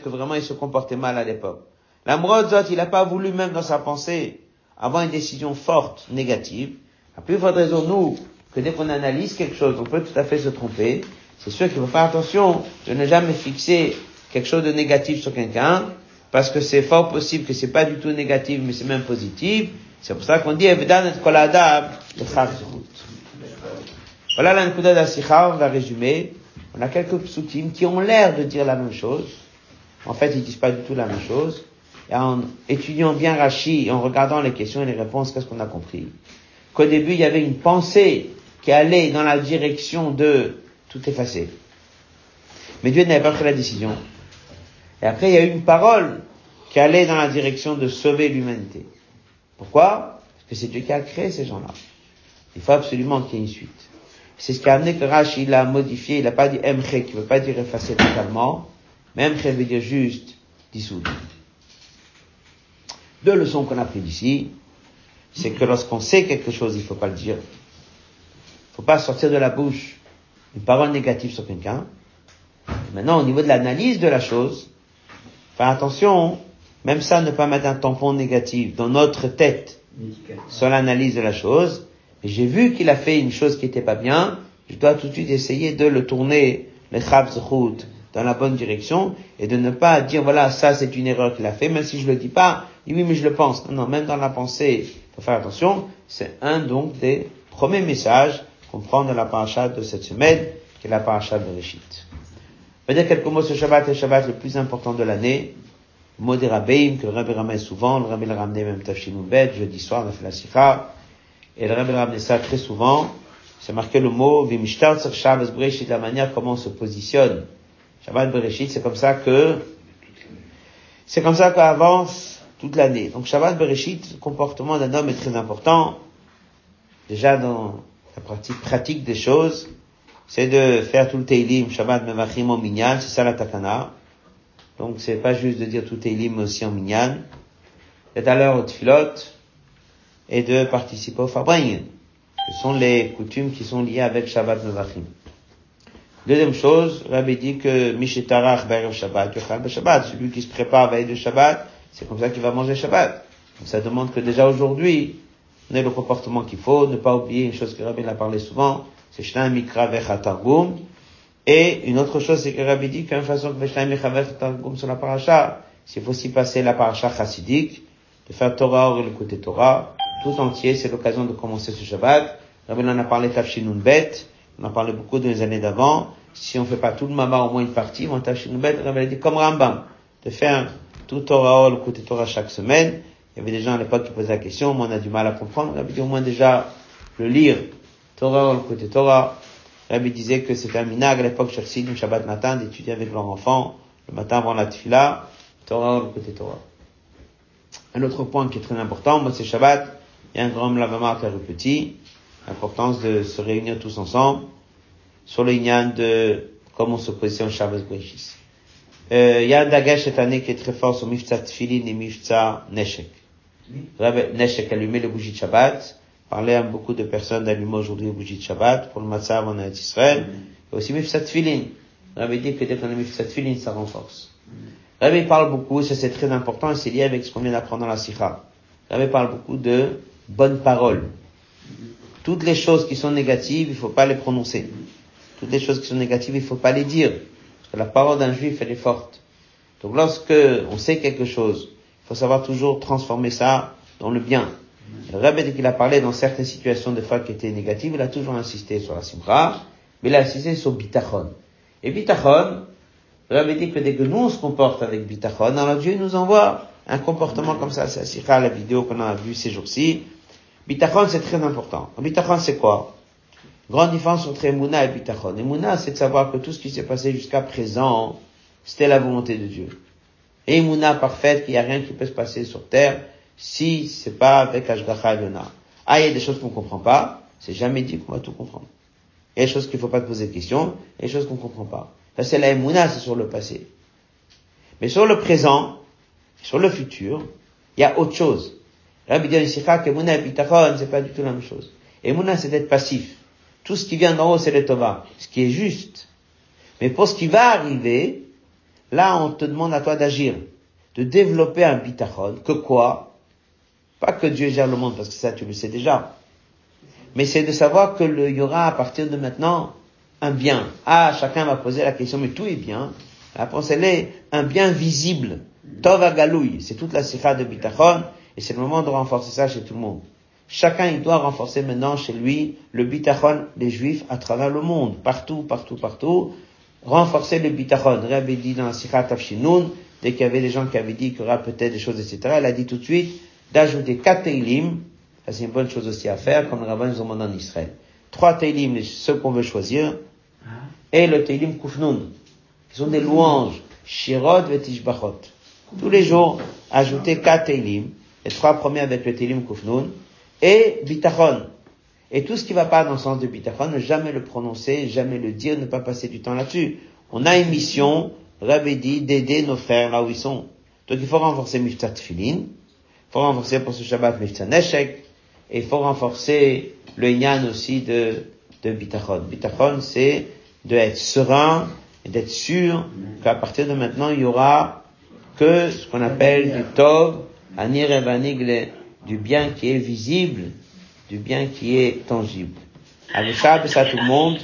que vraiment il se comportait mal à l'époque. L'Amrod il n'a pas voulu même dans sa pensée avoir une décision forte, négative. La plus forte raison, nous, que dès qu'on analyse quelque chose, on peut tout à fait se tromper. C'est sûr qu'il faut faire attention de ne jamais fixer quelque chose de négatif sur quelqu'un, parce que c'est fort possible que c'est pas du tout négatif, mais c'est même positif. C'est pour ça qu'on dit, Koladab, le Voilà la Nkuda d'Asicha, on va résumer. On a quelques psukim qui ont l'air de dire la même chose. En fait, ils disent pas du tout la même chose. Et en étudiant bien Rashi en regardant les questions et les réponses, qu'est-ce qu'on a compris? Qu'au début, il y avait une pensée qui allait dans la direction de tout effacer. Mais Dieu n'avait pas pris la décision. Et après, il y a eu une parole qui allait dans la direction de sauver l'humanité. Pourquoi? Parce que c'est Dieu qui a créé ces gens-là. Il faut absolument qu'il y ait une suite. C'est ce qui a amené que Rashi l'a modifié, il n'a pas dit Emche, qui veut pas dire effacer totalement, mais Emche veut dire juste dissoudre. Deux leçons qu'on a prises d'ici, c'est que lorsqu'on sait quelque chose, il faut pas le dire. Il faut pas sortir de la bouche une parole négative sur quelqu'un. Maintenant, au niveau de l'analyse de la chose, faire attention, même ça, ne pas mettre un tampon négatif dans notre tête sur l'analyse de la chose, j'ai vu qu'il a fait une chose qui n'était pas bien, je dois tout de suite essayer de le tourner, le route dans la bonne direction, et de ne pas dire, voilà, ça c'est une erreur qu'il a fait, même si je le dis pas, oui, mais je le pense. Non, non, même dans la pensée, il faut faire attention, c'est un donc des premiers messages qu'on prend dans la paracha de cette semaine, qui est la paracha de Réchit. Je vais dire quelques mots sur Shabbat, le Shabbat le plus important de l'année, mot des que le Rabbi ramène souvent, le Rabbi l'a ramené même Bet, jeudi soir, on a fait la sikha, et le Rabbi ramené ça très souvent, c'est marqué le mot Vimishtar sur Shabbat Bereshit, la manière comment on se positionne. Shabbat Bereshit, c'est comme ça que, c'est comme ça qu'on avance toute l'année. Donc Shabbat Bereshit, le comportement d'un homme est très important. Déjà dans la pratique des choses, c'est de faire tout le Teilim, Shabbat Mevachim en Minyan, c'est ça la Takana. Donc c'est pas juste de dire tout Teilim aussi en Minyan. D'être à l'heure au Tfilot, et de participer au Fabring. Ce sont les coutumes qui sont liées avec Shabbat Mevachim. Deuxième chose, Rabbi dit que Mishetarach Berev Shabbat, Shabbat, celui qui se prépare veille de Shabbat, c'est comme ça qu'il va manger Shabbat. ça demande que déjà aujourd'hui, on ait le comportement qu'il faut, ne pas oublier une chose que Rabbi a parlé souvent, c'est Shnaim Mikra Targum. Et une autre chose, c'est que Rabbi dit qu'une façon que Shnaim Mikra Targum sur la paracha, c'est aussi passer la paracha chassidique, de faire Torah ou le côté Torah, tout entier, c'est l'occasion de commencer ce Shabbat. Rabbi en a parlé Tafshinun Bet, on en a parlé beaucoup dans les années d'avant. Si on fait pas tout le Mama, au moins une partie, on Tafshinun Bet, Rabbi a dit comme Rambam, de faire tout Torah, le côté Torah chaque semaine. Il y avait des gens à l'époque qui posaient la question, moi on a du mal à comprendre. Rabbi dit au moins déjà le lire, Torah, le côté Torah. Rabbi disait que c'était un minag à l'époque chez le Shabbat matin, d'étudier avec leur enfant, le matin avant la tfila, Torah, le côté Torah. Un autre point qui est très important, moi c'est Shabbat, il y a un grand lavement faire le petit, l'importance de se réunir tous ensemble sur le de comment on se positionne Shabbos Breshis. Euh, il y a un dagash cette année qui est très fort sur Mifta Tfilin et Mifta Neshek. Neshek, allumer les bougies de Shabbat. Parler à beaucoup de personnes d'allumer aujourd'hui les bougies de Shabbat pour le matzah en Israël. Et aussi Mifta Tfilin. Rabbi dit que dès qu'on a Mifta Tfilin, ça renforce. Rabbi parle beaucoup, ça c'est très important et c'est lié avec ce qu'on vient d'apprendre dans la Sikha. Rabbi parle beaucoup de bonne parole. Toutes les choses qui sont négatives, il faut pas les prononcer. Toutes les choses qui sont négatives, il faut pas les dire. Parce que la parole d'un juif, elle est forte. Donc lorsque on sait quelque chose, il faut savoir toujours transformer ça dans le bien. Le Rabbi, dès qu'il a parlé dans certaines situations de fois qui étaient négatives, il a toujours insisté sur la simra, mais il a insisté sur bitachon. Et bitachon, le Rabbi dit que dès que nous on se comporte avec bitachon, alors Dieu nous envoie un comportement comme ça. C'est la vidéo qu'on a vue ces jours-ci. Bitachon, c'est très important. Bitachon, c'est quoi? Grande différence entre Emouna et Bitachon. Emouna, c'est de savoir que tout ce qui s'est passé jusqu'à présent, c'était la volonté de Dieu. Et Emouna parfaite, qu'il n'y a rien qui peut se passer sur terre si c'est pas avec Ashgacha Elona. Ah, il y a des choses qu'on comprend pas, c'est jamais dit qu'on va tout comprendre. Il y a des choses qu'il faut pas poser de questions, il y a des choses qu'on comprend pas. Ça, c'est la Emouna, c'est sur le passé. Mais sur le présent, sur le futur, il y a autre chose. Rabbi dit que Emouna et Bitachon, c'est pas du tout la même chose. Emouna, c'est d'être passif. Tout ce qui vient d'en haut, c'est le Tova. Ce qui est juste. Mais pour ce qui va arriver, là, on te demande à toi d'agir. De développer un bitachon. Que quoi? Pas que Dieu gère le monde, parce que ça, tu le sais déjà. Mais c'est de savoir que il y aura à partir de maintenant un bien. Ah, chacun va poser la question, mais tout est bien. La réponse, elle est un bien visible. Tov galouille. C'est toute la sikha de bitachon. Et c'est le moment de renforcer ça chez tout le monde. Chacun, il doit renforcer maintenant chez lui le bitachon des juifs à travers le monde. Partout, partout, partout. Renforcer le bitachon. Rabbi dit dans la sikha tafshinoun, dès qu'il y avait des gens qui avaient dit qu'il y aura peut-être des choses, etc., elle a dit tout de suite d'ajouter quatre teilim. Ça, c'est une bonne chose aussi à faire, comme le rabbin nous demande en Israël. Trois teilim, ceux qu'on veut choisir. Et le teilim kufnun. qui sont des louanges. Shirot vetishbachot. Tous les jours, ajouter quatre teilim les trois premiers avec le Télim Kufnun, et Bitachon. Et tout ce qui va pas dans le sens de Bitachon, ne jamais le prononcer, jamais le dire, ne pas passer du temps là-dessus. On a une mission, Rabbi dit, d'aider nos frères là où ils sont. Donc il faut renforcer Miftat Tfilin, il faut renforcer pour ce Shabbat Neshek, et il faut renforcer le Yan aussi de, de Bitachon. Bitachon, c'est d'être serein et d'être sûr qu'à partir de maintenant, il y aura que ce qu'on appelle du Tov, Anir et du bien qui est visible, du bien qui est tangible. Avec ça, ça tout le monde,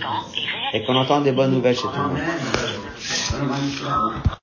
et qu'on entend des bonnes nouvelles chez tout le monde.